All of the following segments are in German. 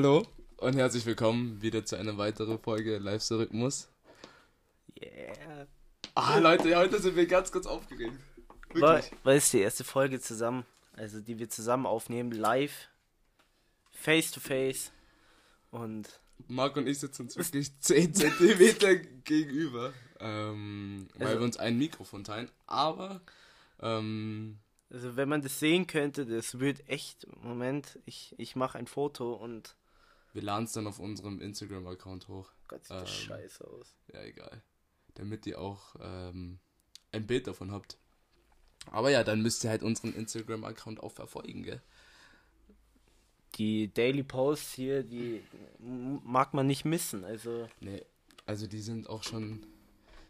Hallo und herzlich willkommen wieder zu einer weiteren Folge Live-Rhythmus. Yeah. Ah, Leute, heute sind wir ganz, ganz aufgeregt. War, Wirklich. war ist die erste Folge zusammen, also die wir zusammen aufnehmen, live, face to face. Und Marc und ich sitzen uns wirklich 10 Zentimeter gegenüber, ähm, weil Also- wir uns ein Mikrofon teilen. Aber, ähm, also wenn man das sehen könnte, das wird echt, Moment, ich, ich mache ein Foto und wir laden es dann auf unserem Instagram-Account hoch. Gott sieht das Ähm. scheiße aus. Ja, egal. Damit ihr auch ähm, ein Bild davon habt. Aber ja, dann müsst ihr halt unseren Instagram-Account auch verfolgen, gell? Die Daily Posts hier, die mag man nicht missen, also Nee, also die sind auch schon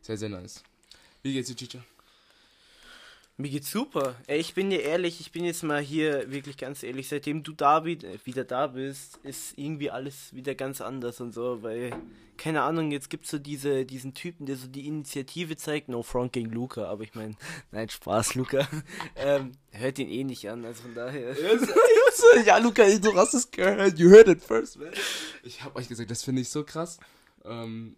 sehr, sehr nice. Wie geht's dir, Chicha? Mir geht's super. Ey, ich bin dir ehrlich, ich bin jetzt mal hier wirklich ganz ehrlich, seitdem du da wi- äh, wieder da bist, ist irgendwie alles wieder ganz anders und so, weil, keine Ahnung, jetzt gibt's so diese, diesen Typen, der so die Initiative zeigt, no front gegen Luca, aber ich meine, nein, Spaß, Luca. ähm, hört ihn eh nicht an, also von daher. ja, Luca, du hast es gehört. You heard it first, man. Ich hab euch gesagt, das finde ich so krass. Ähm,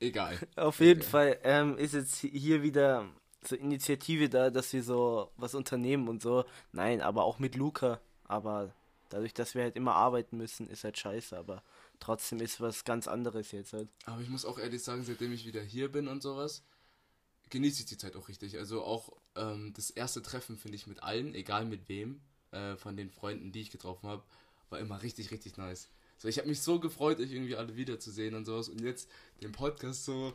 egal. Auf jeden Okay. Fall ähm, ist jetzt hier wieder so Initiative da, dass wir so was unternehmen und so. Nein, aber auch mit Luca. Aber dadurch, dass wir halt immer arbeiten müssen, ist halt scheiße. Aber trotzdem ist was ganz anderes jetzt halt. Aber ich muss auch ehrlich sagen, seitdem ich wieder hier bin und sowas, genieße ich die Zeit auch richtig. Also auch ähm, das erste Treffen finde ich mit allen, egal mit wem, äh, von den Freunden, die ich getroffen habe, war immer richtig, richtig nice. So, ich habe mich so gefreut, euch irgendwie alle wiederzusehen und sowas. Und jetzt den Podcast so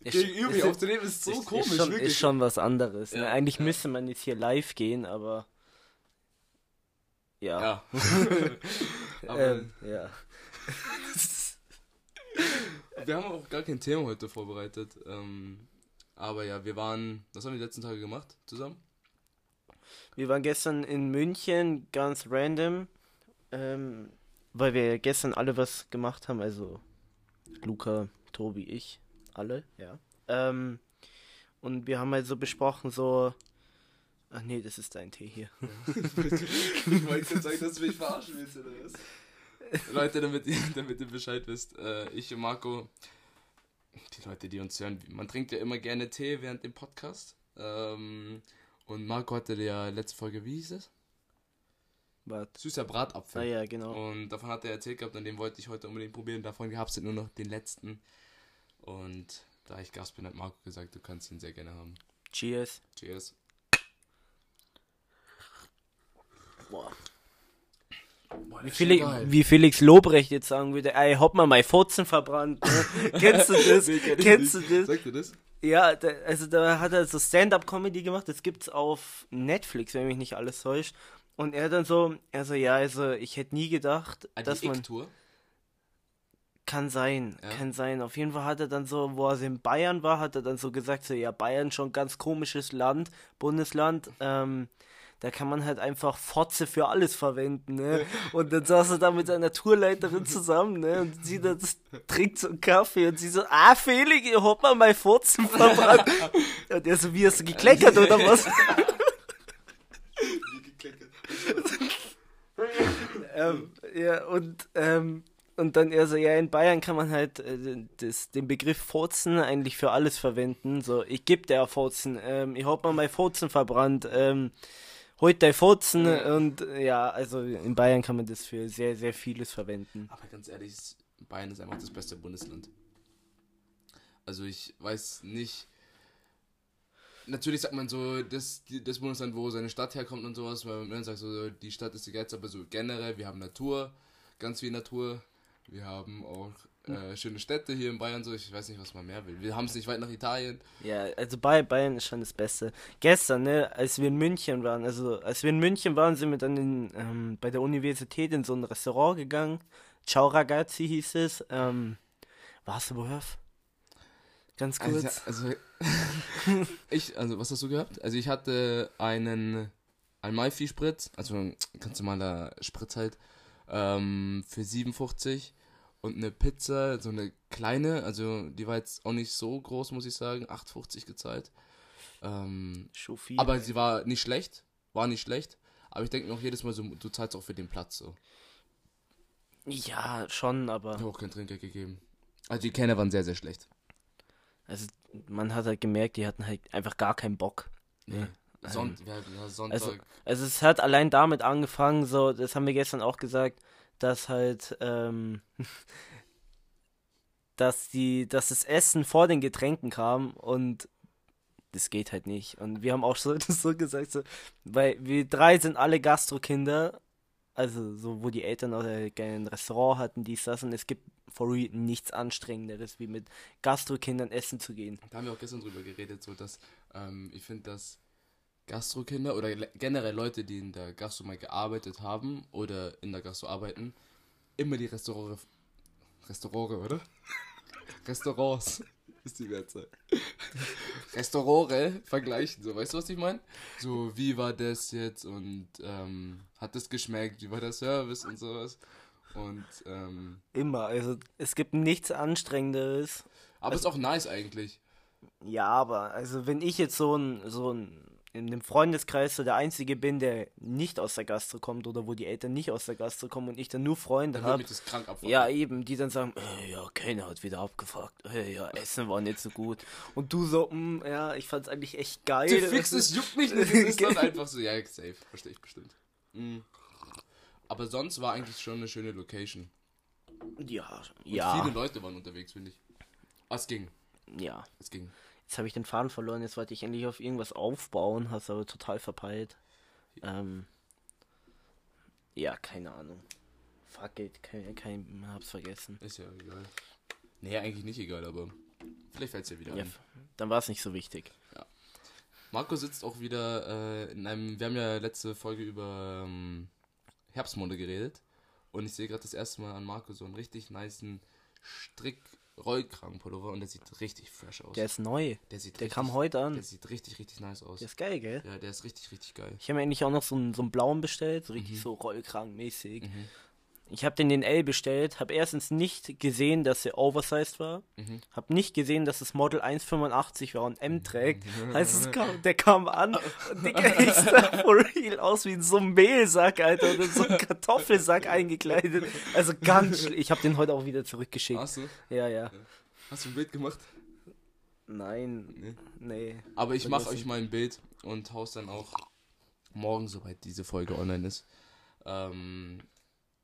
Ist- gegenüber ist- aufzunehmen, ist so ist, komisch, ist, schon, wirklich. ist schon was anderes. ne? Ja, Eigentlich ja. müsste man jetzt hier live gehen, aber. Ja. Ja. Aber ähm, ja. wir haben auch gar kein Thema heute vorbereitet. Ähm, aber ja, wir waren, was haben wir die letzten Tage gemacht zusammen? Wir waren gestern in München, ganz random, ähm, weil wir gestern alle was gemacht haben, also Luca, Tobi, ich, alle, ja. Ähm, und wir haben halt so besprochen, so, ach nee, das ist dein Tee hier. ich wollte jetzt sagen, dass du mich verarschen willst, oder was? Leute, damit ihr, damit ihr Bescheid wisst, äh, ich und Marco, die Leute, die uns hören, man trinkt ja immer gerne Tee während dem Podcast. Ähm, und Marco hatte ja letzte Folge, wie hieß es? Warte. Süßer Bratapfel. Ah ja, genau. Und davon hat er erzählt gehabt und den wollte ich heute unbedingt probieren. Davon gab es nur noch den letzten. Und da ich Gast bin, hat Marco gesagt, du kannst ihn sehr gerne haben. Cheers. Cheers. Boah. Boah, Wie, Felix, wie Felix Lobrecht jetzt sagen würde, ey, hopp mal mein Furzen verbrannt. Ne? Kennst du das? Kennst du das? Sagt ihr das? Ja, da, also da hat er so Stand-up-Comedy gemacht, das gibt's auf Netflix, wenn mich nicht alles täuscht. Und er dann so, er so, ja, also ich hätte nie gedacht, Ah, dass man. Kann sein, Ja. kann sein. Auf jeden Fall hat er dann so, wo er in Bayern war, hat er dann so gesagt, so, ja, Bayern schon ganz komisches Land, Bundesland, ähm, da kann man halt einfach Fotze für alles verwenden, ne? Und dann saß er da mit seiner Tourleiterin zusammen, ne? Und sie dann trinkt so einen Kaffee und sie so, ah, Felix, ihr habt mal mein Furzen verbrannt. und er so, wie hast du gekleckert oder was? Wie gekleckert. ähm, ja, und, ähm, und dann er so, ja, in Bayern kann man halt äh, das, den Begriff Furzen eigentlich für alles verwenden. So, ich geb dir Furzen, ähm, ich hab mal mein Furzen verbrannt, ähm, heute dein Furzen und äh, ja, also in Bayern kann man das für sehr, sehr vieles verwenden. Aber ganz ehrlich, Bayern ist einfach das beste Bundesland. Also ich weiß nicht. Natürlich sagt man so, das, das Bundesland, wo seine Stadt herkommt und sowas, weil man sagt so, die Stadt ist die geilste, aber so generell, wir haben Natur, ganz viel Natur. Wir haben auch äh, schöne Städte hier in Bayern, so ich weiß nicht, was man mehr will. Wir haben es nicht weit nach Italien. Ja, also bei Bayern ist schon das Beste. Gestern, ne, als wir in München waren, also als wir in München waren, sind wir dann in, ähm, bei der Universität in so ein Restaurant gegangen. Ciao Ragazzi hieß es. Ähm, warst du woher? Ganz kurz. Also, also ich, also was hast du gehabt? Also ich hatte einen Almalfi-Spritz, also ein ganz normaler Spritz halt, ähm, für 57 und eine Pizza, so eine kleine, also die war jetzt auch nicht so groß, muss ich sagen, 8,50 gezahlt. Ähm, Schufi. aber sie war nicht schlecht, war nicht schlecht, aber ich denke mir auch jedes Mal so, du zahlst auch für den Platz so. Ja, schon, Ich aber habe auch kein Trinkgeld gegeben. Also die Kellner waren sehr, sehr schlecht. also, man hat halt gemerkt, die hatten halt einfach gar keinen Bock. Nee. Sonnt ja, ja, Sonntag. Also, also es hat allein damit angefangen, so, das haben wir gestern auch gesagt, dass halt, ähm, dass die, dass das Essen vor den Getränken kam und das geht halt nicht. Und wir haben auch so, so gesagt, so, weil wir drei sind alle Gastrokinder, also so, wo die Eltern auch äh, gerne ein Restaurant hatten, dies, das, und es gibt for real nichts Anstrengenderes, wie mit Gastrokindern essen zu gehen. Da haben wir auch gestern drüber geredet, so dass ähm, ich finde, dass Gastrokinder oder generell Leute, die in der Gastro mal gearbeitet haben oder in der Gastro arbeiten, immer die Restaurants. Restaurants, oder? Restaurants ist die Mehrzahl. Restaurants vergleichen, so, weißt du, was ich meine? So, wie war das jetzt und ähm, hat das geschmeckt, wie war der Service und sowas. Und, ähm, Immer, also es gibt nichts Anstrengenderes. aber ist auch nice eigentlich. Ja, aber also wenn ich jetzt so ein, so ein in dem Freundeskreis so der Einzige bin, der nicht aus der Gastro kommt oder wo die Eltern nicht aus der Gastro kommen und ich dann nur Freunde habe, das ja eben, die dann sagen, äh, ja, keiner hat wieder abgefragt, äh, ja, Essen war nicht so gut. Und du so, mm, ja, ich fand's eigentlich echt geil. Du fix, es juckt mich nicht. Es ist dann einfach so, ja, safe. Verstehe ich bestimmt. Mhm. Aber sonst war eigentlich schon eine schöne Location. Ja, Und ja, viele Leute waren unterwegs, finde ich. Es ging. ja. Es ging. Jetzt habe ich den Faden verloren, jetzt wollte ich endlich auf irgendwas aufbauen, hast aber total verpeilt. Ähm, ja, keine Ahnung. Fuck it, kein, kein, hab's vergessen. Ist ja egal. Nee, eigentlich nicht egal, aber vielleicht fällt es ja wieder Ja, ein. dann war es nicht so wichtig. Marco sitzt auch wieder äh, in einem. Wir haben ja letzte Folge über ähm, Herbstmonde geredet. Und ich sehe gerade das erste Mal an Marco so einen richtig niceen Strick-Rollkragenpullover und der sieht richtig fresh aus. Der ist neu. Der sieht Der richtig, kam heute an. Der sieht richtig, richtig nice aus. Der ist geil, gell? Ja, der ist richtig, richtig geil. Ich habe mir eigentlich auch noch so einen, so einen blauen bestellt, so Mhm. richtig so rollkragenmäßig. Ich habe den in L bestellt, habe erstens nicht gesehen, dass er oversized war, Mhm. habe nicht gesehen, dass das Model 1,85 war und M trägt. Heißt es kam, der kam an und Digga, ich sah for real aus wie in so einem Mehlsack, Alter, oder so ein Kartoffelsack eingekleidet. Also ganz schlimm. Ich habe den heute auch wieder zurückgeschickt. Hast du? Ja, ja. Hast du ein Bild gemacht? Nein, nee. Aber ich mache euch mal ein Bild und haus dann auch morgen, sobald diese Folge online ist, ähm,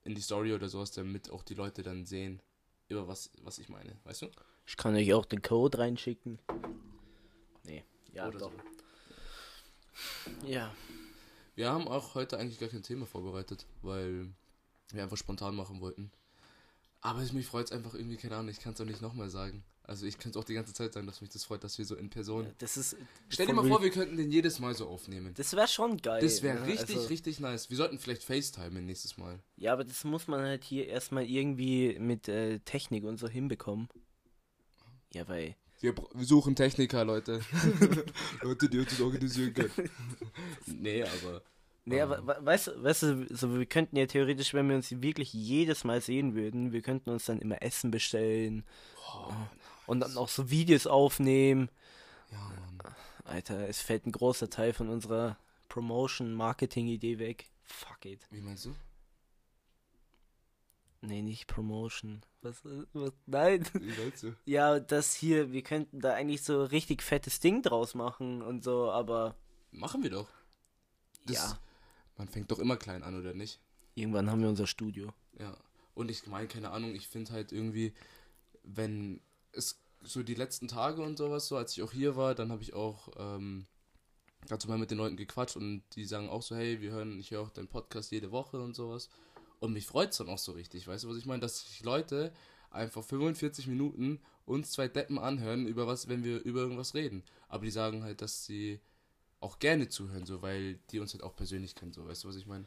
in die Story oder sowas, damit auch die Leute dann sehen, über was, was ich meine. Weißt du? Ich kann euch auch den Code reinschicken. Nee, ja, Oder doch. so. Ja. Wir haben auch heute eigentlich gar kein Thema vorbereitet, weil wir einfach spontan machen wollten. Aber es- mich freut es einfach irgendwie, keine Ahnung, ich kann es auch nicht nochmal sagen. Also ich könnte auch die ganze Zeit sagen, dass mich das freut, dass wir so in Person... Das ist. Stell dir mal vor, wir könnten den jedes Mal so aufnehmen. Das wäre schon geil. Das wäre ne? richtig, Also- richtig nice. Wir sollten vielleicht FaceTime nächstes Mal. Ja, aber das muss man halt hier erstmal irgendwie mit äh, Technik und so hinbekommen. Ja, weil. Wir, wir suchen Techniker, Leute. Leute, die uns das organisieren können. nee, aber. Nee, aber we- weißt, du- weißt du, so, wir könnten ja theoretisch, wenn wir uns wirklich jedes Mal sehen würden, wir könnten uns dann immer Essen bestellen und dann auch so Videos aufnehmen. Ja, Mann. Alter, es fällt ein großer Teil von unserer Promotion-Marketing-Idee weg. Fuck it. Wie meinst du? Nee, nicht Promotion. Was, äh, was? Nein. Wie meinst du? Ja, das hier, wir könnten da eigentlich so richtig fettes Ding draus machen und so, aber Machen wir doch. Das, ja, Man fängt doch immer klein an, oder nicht? irgendwann haben wir unser Studio. Ja. Und ich meine, keine Ahnung, ich finde halt irgendwie, wenn es so die letzten Tage und sowas, so als ich auch hier war, dann habe ich auch ähm, dazu mal mit den Leuten gequatscht und die sagen auch so, hey, wir hören, ich höre auch deinen Podcast jede Woche und sowas. Und mich freut es dann auch so richtig, weißt du, was ich meine? Dass sich Leute einfach 45 Minuten uns zwei Deppen anhören, über was, wenn wir über irgendwas reden. Aber die sagen halt, dass sie auch gerne zuhören, so, weil die uns halt auch persönlich kennen, so, weißt du, was ich meine?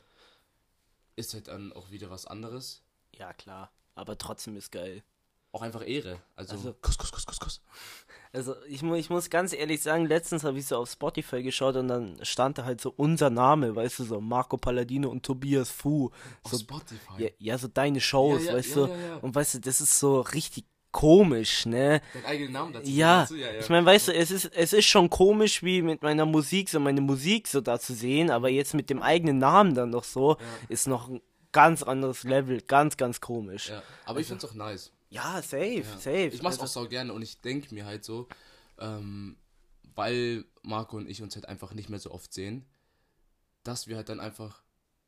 Ist halt dann auch wieder was anderes. Ja, klar, aber trotzdem ist geil. Auch einfach Ehre. Also, Also- Kuss, Kuss, Kuss, Kuss, Kuss. Also ich, mu ich muss ganz ehrlich sagen, letztens habe ich so auf Spotify geschaut und dann stand da halt so unser Name, weißt du, so Marco Palladino und Tobias Fu. Auf So, Spotify. ja, ja, so deine Shows, Ja, ja, weißt ja, du. ja, ja. Und weißt du, das ist so richtig komisch, ne? Deinen eigenen Namen dazu. Ja, dazu, ja, ja. ich meine, weißt du, es ist, es ist schon komisch, wie mit meiner Musik, so meine Musik so da zu sehen, aber jetzt mit dem eigenen Namen dann noch so, ist noch ein ganz anderes Level, ganz, ganz komisch. Ja, aber ich find's auch nice. Ja, safe, Ja. safe. Ich mach's Also, auch so gerne und ich denke mir halt so, ähm, weil Marco und ich uns halt einfach nicht mehr so oft sehen, dass wir halt dann einfach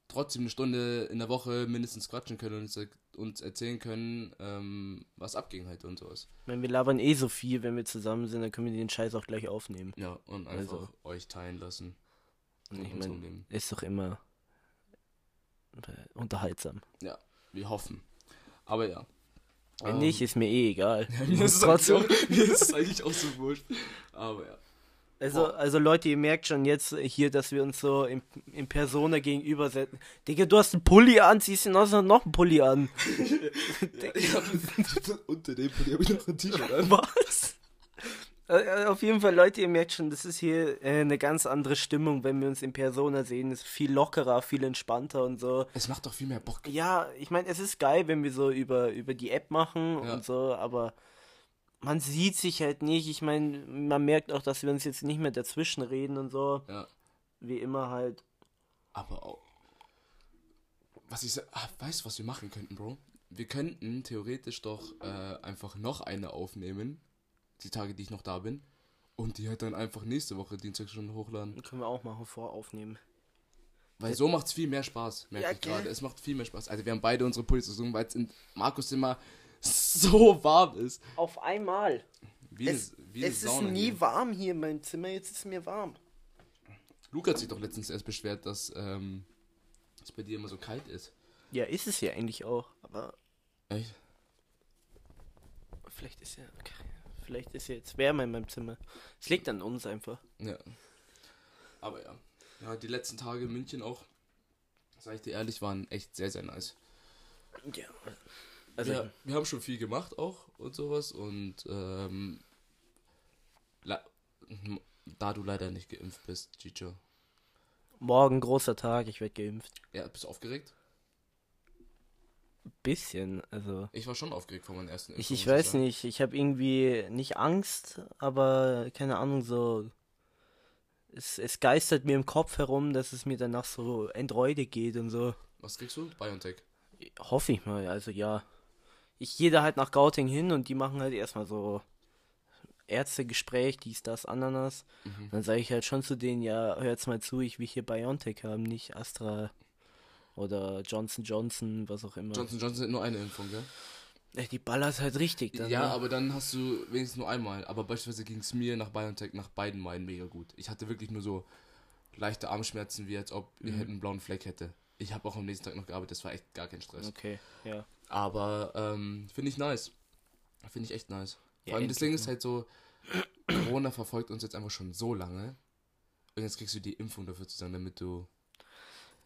trotzdem eine Stunde in der Woche mindestens quatschen können und uns, uns erzählen können, ähm, was abging halt und sowas. Wenn wir labern eh so viel, wenn wir zusammen sind, dann können wir den Scheiß auch gleich aufnehmen. Ja, und einfach Also. euch teilen lassen. Und ich meine, ist doch immer unterhaltsam. Wir hoffen. Aber ja. Wenn Ähm, nicht, ist mir eh egal. mir, ist es Trotzdem. eigentlich auch, mir ist es eigentlich auch so wurscht. Aber ja. Also, also Leute, ihr merkt schon jetzt hier, dass wir uns so in, in Persona gegenüber setzen. Digga, du hast einen Pulli an, ziehst du noch noch einen Pulli an. Ich hab, unter dem Pulli habe ich noch ein T-Shirt an. Was? Äh, Auf jeden Fall, Leute, ihr merkt schon, das ist hier äh, eine ganz andere Stimmung, wenn wir uns in Persona sehen. Es ist viel lockerer, viel entspannter und so. Es macht doch viel mehr Bock. Ja, ich meine, es ist geil, wenn wir so über, über die App machen Ja. und so, aber man sieht sich halt nicht. Ich meine, man merkt auch, dass wir uns jetzt nicht mehr dazwischen reden und so. Ja. Wie immer halt. Aber auch. Was ich sa- ah, weißt du, was wir machen könnten, Bro? Wir könnten theoretisch doch äh, einfach noch eine aufnehmen. Die Tage, die ich noch da bin. Und die halt dann einfach nächste Woche Dienstag schon hochladen. Können wir auch machen, voraufnehmen. Weil so macht's viel mehr Spaß, merke Ja, ich gerade. Es macht viel mehr Spaß. Also wir haben beide unsere Pullis gesungen, weil es in Markus immer so warm ist. Auf einmal. Wie Es, eine, wie es ist nie hier. warm hier in meinem Zimmer, jetzt ist es mir warm. Luke hat sich doch letztens erst beschwert, dass ähm, es bei dir immer so kalt ist. Ja, ist es ja eigentlich auch, aber Echt? vielleicht ist ja. Okay. Vielleicht ist jetzt wärmer in meinem Zimmer. Es liegt an uns einfach. Ja. Aber ja. Ja, die letzten Tage in München auch, sag ich dir ehrlich, waren echt sehr, sehr nice. Ja. Also, ja, wir haben schon viel gemacht auch und sowas und ähm, da du leider nicht geimpft bist, Chicho. morgen großer Tag, ich werde geimpft. Ja, bist du aufgeregt? Bisschen, also. Ich war schon aufgeregt vor meinem ersten Ich, ich weiß nicht, ich habe irgendwie nicht Angst, aber keine Ahnung, so. Es, es geistert mir im Kopf herum, dass es mir danach so Endreude geht und so. Was kriegst du? Biontech. Hoffe ich mal, also ja. Ich gehe da halt nach Gauting hin und die machen halt erstmal so Ärztegespräch, dies, das, Ananas. Mhm. Dann sage ich halt schon zu denen, ja, hört's mal zu, ich will hier Biontech haben, nicht Astra oder Johnson Johnson, was auch immer. Johnson Johnson hat nur eine Impfung, gell? Ey, die ballert halt richtig dann. ja, ne? aber dann hast du wenigstens nur einmal. Aber beispielsweise ging es mir nach Biontech nach beiden Malen mega gut. Ich hatte wirklich nur so leichte Armschmerzen, wie als ob ich Mhm. einen blauen Fleck hätte. Ich habe auch am nächsten Tag noch gearbeitet, das war echt gar kein Stress. Okay, ja. Aber ähm, finde ich nice. Finde ich echt nice. Ja, Vor allem das Ding ist halt so, Corona verfolgt uns jetzt einfach schon so lange. Und jetzt kriegst du die Impfung dafür zusammen, damit du.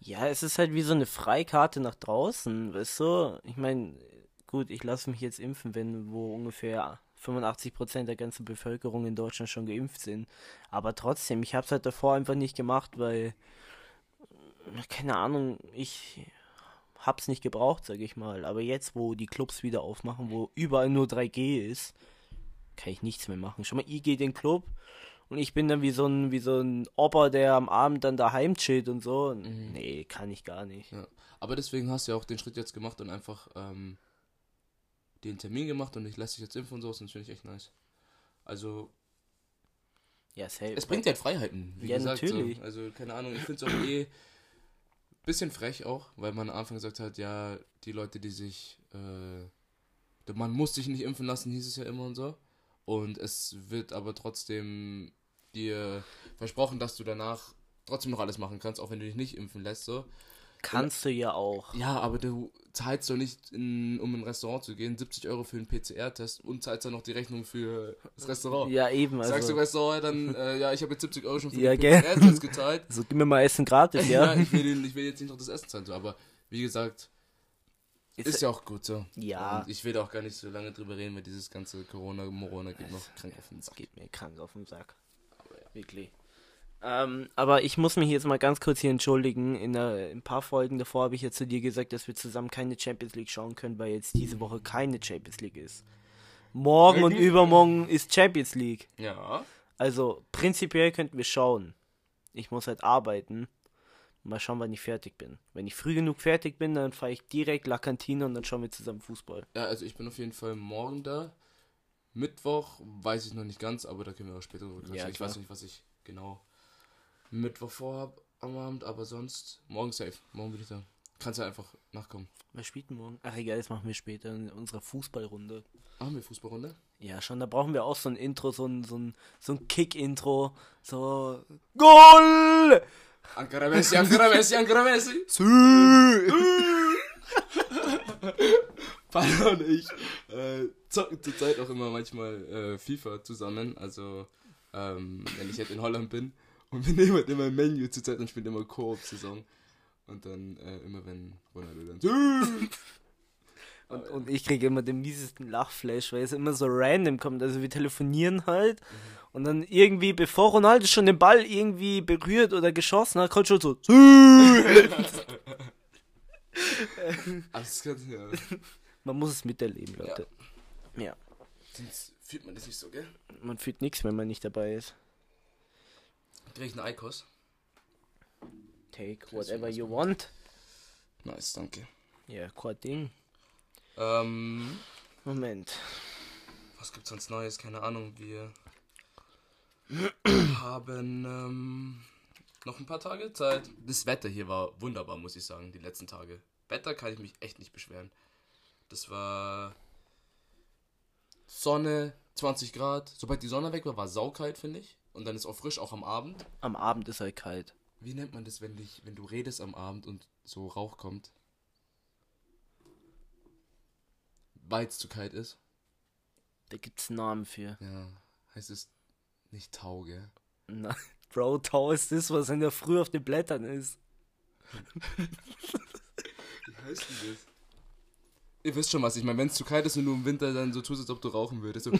Ja, es ist halt wie so eine Freikarte nach draußen, weißt du? Ich meine, gut, ich lasse mich jetzt impfen, wenn wo ungefähr 85% der ganzen Bevölkerung in Deutschland schon geimpft sind. Aber trotzdem, ich habe es halt davor einfach nicht gemacht, weil, keine Ahnung, ich hab's nicht gebraucht, sag ich mal. Aber jetzt, wo die Clubs wieder aufmachen, wo überall nur 3G ist, kann ich nichts mehr machen. Schon mal, ich gehe den Club und ich bin dann wie so ein, wie so ein Opa, der am Abend dann daheim chillt und so. Nee, kann ich gar nicht. Ja. Aber deswegen hast du ja auch den Schritt jetzt gemacht und einfach ähm, den Termin gemacht und ich lasse dich jetzt impfen und so, und das finde ich echt nice. Also, Ja, safe. es bringt halt Freiheiten, wie Ja, gesagt. natürlich. So. Also, keine Ahnung, ich finde es auch eh bisschen frech auch, weil man am Anfang gesagt hat, ja, die Leute, die sich, äh, man muss sich nicht impfen lassen, hieß es ja immer und so. Und es wird aber trotzdem dir versprochen, dass du danach trotzdem noch alles machen kannst, auch wenn du dich nicht impfen lässt, so. Kannst du ja auch. Ja, aber du zahlst doch nicht, in, um in ein Restaurant zu gehen, 70 Euro für einen PCR-Test und zahlst dann noch die Rechnung für das Restaurant. Ja, eben. Sagst du Also, Restaurant dann, äh, ja, ich habe jetzt 70 Euro schon für Ja, den? PCR-Test gezahlt. also gib mir mal Essen gratis, Ja, ja. ich, will, ich will jetzt nicht noch das Essen zahlen, so, aber wie gesagt, ist, ja auch gut so. Ja. Und ich will auch gar nicht so lange drüber reden, weil dieses ganze Corona-Morona geht noch krank auf den Sack. geht mir krank auf den Sack. Wirklich. Ähm, aber ich muss mich jetzt mal ganz kurz hier entschuldigen. In, in ein paar Folgen davor habe ich ja zu dir gesagt, dass wir zusammen keine Champions League schauen können, weil jetzt diese Woche keine Champions League ist. Morgen und Wirklich? übermorgen ist Champions League. Ja. Also prinzipiell könnten wir schauen. Ich muss halt arbeiten. Mal schauen, wann ich fertig bin. Wenn ich früh genug fertig bin, dann fahre ich direkt La Cantina und dann schauen wir zusammen Fußball. Ja, also ich bin auf jeden Fall morgen da. Mittwoch weiß ich noch nicht ganz, aber da können wir auch später drüber. Ja, ich klar. weiß nicht, was ich genau Mittwoch vorhab am Abend, aber sonst morgen safe. Morgen bin ich da. Kannst ja einfach nachkommen. Wer spielt denn morgen? Ach egal, das machen wir später in unserer Fußballrunde. Machen wir Fußballrunde? Ja, schon, da brauchen wir auch so ein Intro, so ein, so ein, so ein Kick-Intro. So. Goal! Ankara Messi, Ankara Messi, Ankara Messi. Papa und ich äh, zocken zurzeit auch immer manchmal äh, FIFA zusammen. Also, ähm, wenn ich jetzt in Holland bin und wir nehmen halt immer Menü zurzeit und spielen immer Koop-Saison. Und dann äh, immer, wenn Ronaldo dann. Und, und ich kriege immer den miesesten Lachflash, weil es immer so random kommt. Also wir telefonieren halt und dann irgendwie, bevor Ronaldo schon den Ball irgendwie berührt oder geschossen hat, kommt schon so. Kann, ja. Man muss es miterleben, Leute. Ja. Sonst fühlt man das nicht so, gell? Man fühlt nichts, wenn man nicht dabei ist. Krieg ich einen Eikos? Take whatever you want. Nice, danke. Ja, kein Ding. Ähm, Moment. was gibt's sonst Neues? Keine Ahnung. Wir haben ähm, noch ein paar Tage Zeit. Das Wetter hier war wunderbar, muss ich sagen, die letzten Tage. Wetter kann ich mich echt nicht beschweren. Das war Sonne, 20 Grad. Sobald die Sonne weg war, war saukalt, finde ich. Und dann ist auch frisch, auch am Abend. Am Abend ist halt kalt. Wie nennt man das, wenn, dich, wenn du redest am Abend und so Rauch kommt? Weil es zu kalt ist? Da gibt's einen Namen für. Ja, heißt es nicht Tauge. Na, Bro, Tau ist das, was in der Früh auf den Blättern ist. Wie heißt denn das? Ihr wisst schon, was ich meine. Wenn es zu kalt ist und du im Winter dann so tust, als ob du rauchen würdest. So,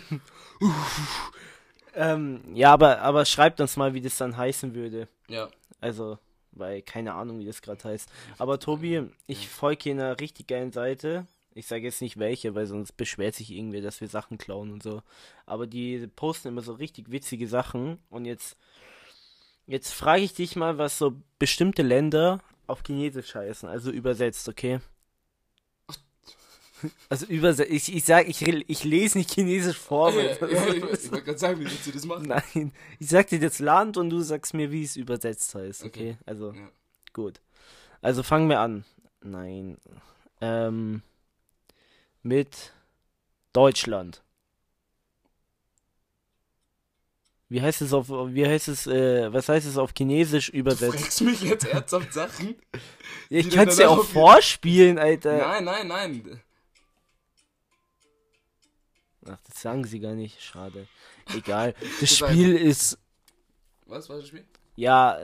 Ähm, ja, aber, aber schreibt uns mal, wie das dann heißen würde. ja, Also, weil keine Ahnung, wie das gerade heißt. Aber Tobi, ich folge hier einer richtig geilen Seite. Ich sage jetzt nicht welche, weil sonst beschwert sich irgendwer, dass wir Sachen klauen und so. Aber die posten immer so richtig witzige Sachen. Und jetzt, jetzt frage ich dich mal, was so bestimmte Länder auf Chinesisch heißen. Also übersetzt, okay? Also übersetzt. Ich, ich sag, ich, ich lese nicht Chinesisch vor. ja, weil- ja, ich, ich wollte gerade sagen, wie willst du das machen? Nein, ich sag dir das Land und du sagst mir, wie es übersetzt heißt, okay? Okay. Also, Ja. gut. Also fangen wir an. Nein. Ähm, mit Deutschland. Wie heißt es auf, wie heißt es, äh, was heißt es auf Chinesisch Du übersetzt? fragst mich jetzt ernsthaft Sachen? Ich kann es ja auch vorspielen, Alter. Nein, nein, nein. Ach, das sagen sie gar nicht. Schade. Egal. Das Spiel ist Was war das Spiel? Ja,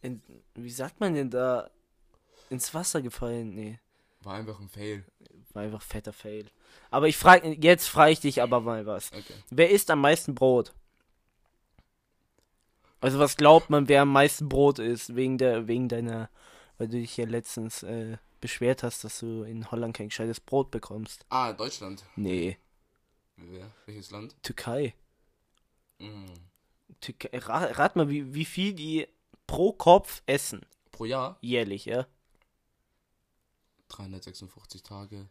in, wie sagt man denn da? Ins Wasser gefallen? Nee, War einfach ein Fail. War einfach fetter Fail. Aber ich frage, jetzt frage ich dich aber mal was. Okay. Wer isst am meisten Brot? Also was glaubt man, wer am meisten Brot isst? Wegen der, wegen deiner, weil du dich ja letztens äh, beschwert hast, dass du in Holland kein gescheites Brot bekommst. Ah, Deutschland. Nee, Wer? Welches Land? Türkei. Mm. Türkei. Rat, rat mal, wie, wie viel die pro Kopf essen. Pro Jahr? Jährlich, ja? 356 Tage.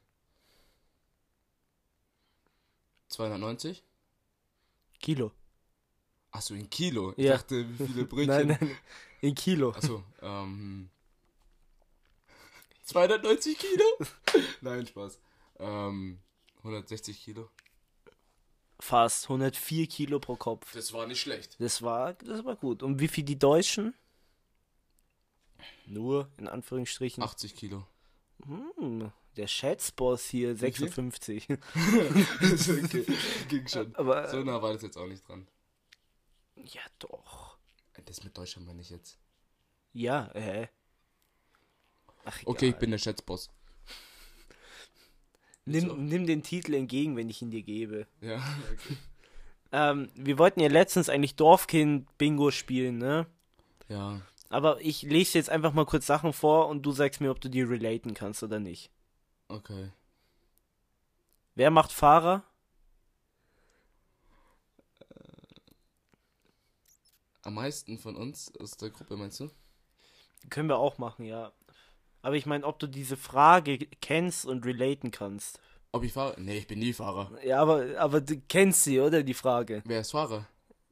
290? Kilo. Achso, in Kilo. Ich Ja. dachte, wie viele Brötchen. Nein, nein, in Kilo. Achso, ähm. 290 Kilo? Nein, Spaß. Ähm, 160 Kilo. Fast 104 Kilo pro Kopf. Das war nicht schlecht. Das war, das war gut. Und wie viel die Deutschen? Nur, in Anführungsstrichen. 80 Kilo. Hm, der Schätzboss hier, Wie viel? 56. okay, ging schon. Aber, So nah war das jetzt auch nicht dran. ja doch. Das mit Deutschland meine ich jetzt. Ja, äh. Ach, Okay, ich bin der Schätzboss. Nimm, nimm den Titel entgegen, wenn ich ihn dir gebe. Ja, okay. Ähm, wir wollten ja letztens eigentlich Dorfkind-Bingo spielen, ne? Ja, Aber ich lese jetzt einfach mal kurz Sachen vor und du sagst mir, ob du die relaten kannst oder nicht. Okay. Wer macht Fahrer? Am meisten von uns aus der Gruppe, meinst du? Können wir auch machen, ja. Aber ich meine, ob du diese Frage kennst und relaten kannst. Ob ich fahre? Nee, ich bin nie Fahrer. Ja, aber, aber du kennst sie, oder? Die Frage. Wer ist Fahrer?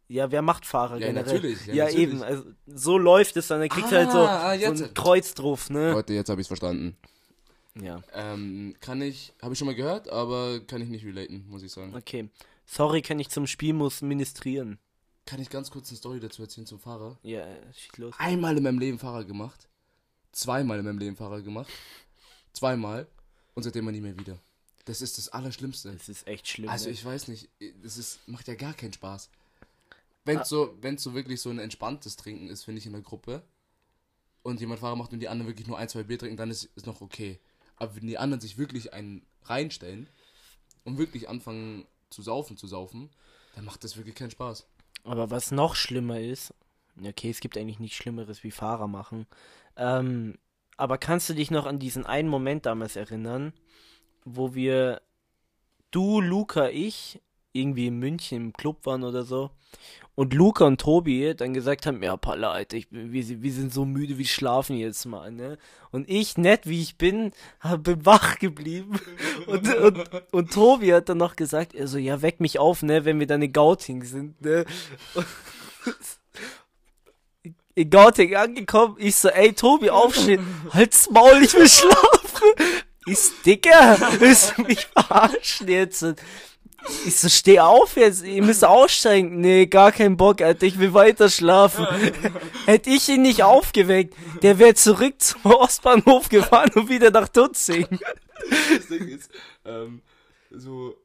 Ja, wer macht Fahrer Ja, generell? natürlich, ja, Ja, natürlich. eben. Also, so läuft es dann. Dann kriegst du halt so, Ah, ah, so ein Kreuz drauf, ne? Leute, jetzt habe ich es verstanden. Ja. Ähm, kann ich, habe ich schon mal gehört, aber kann ich nicht relaten, muss ich sagen. Okay. Sorry, kann ich zum Spiel muss ministrieren. Kann ich ganz kurz eine Story dazu erzählen zum Fahrer? Ja, schieß los. Einmal in meinem Leben Fahrer gemacht. Zweimal in meinem Leben Fahrer gemacht. Zweimal. Und seitdem nie mehr wieder. Das ist das Allerschlimmste. Das ist echt schlimm. Also ne? ich weiß nicht, das ist, macht ja gar keinen Spaß. Wenn so, wenn so wirklich so ein entspanntes Trinken ist, finde ich in der Gruppe, und jemand Fahrer macht und die anderen wirklich nur ein, zwei Bier trinken, dann ist es noch okay. Aber wenn die anderen sich wirklich einen reinstellen und wirklich anfangen zu saufen, zu saufen, dann macht das wirklich keinen Spaß. Aber was noch schlimmer ist, okay, es gibt eigentlich nichts Schlimmeres wie Fahrer machen. Ähm, aber kannst du dich noch an diesen einen Moment damals erinnern, wo wir, du, Luca, ich, irgendwie in München im Club waren oder so, und Luca und Tobi dann gesagt haben, ja, Palla, Alter, ich, wir, sind- wir sind so müde, wir schlafen jetzt mal, ne? Und ich, nett wie ich bin, bin wach geblieben. Und, und, und Tobi hat dann noch gesagt, er ja, weck mich auf, ne, wenn wir dann in Gauting sind, ne? in Gauting angekommen, ich so, ey, Tobi, aufstehen, halt's Maul, ich will schlafen. So, Dicker, willst du mich verarschen jetzt? Ich so, steh auf jetzt, ihr müsst aussteigen. Nee, gar keinen Bock, Alter, ich will weiter schlafen. Hätte ich ihn nicht aufgeweckt, der wäre zurück zum Ostbahnhof gefahren und wieder nach Tutzing. das Ding ist, ähm, so,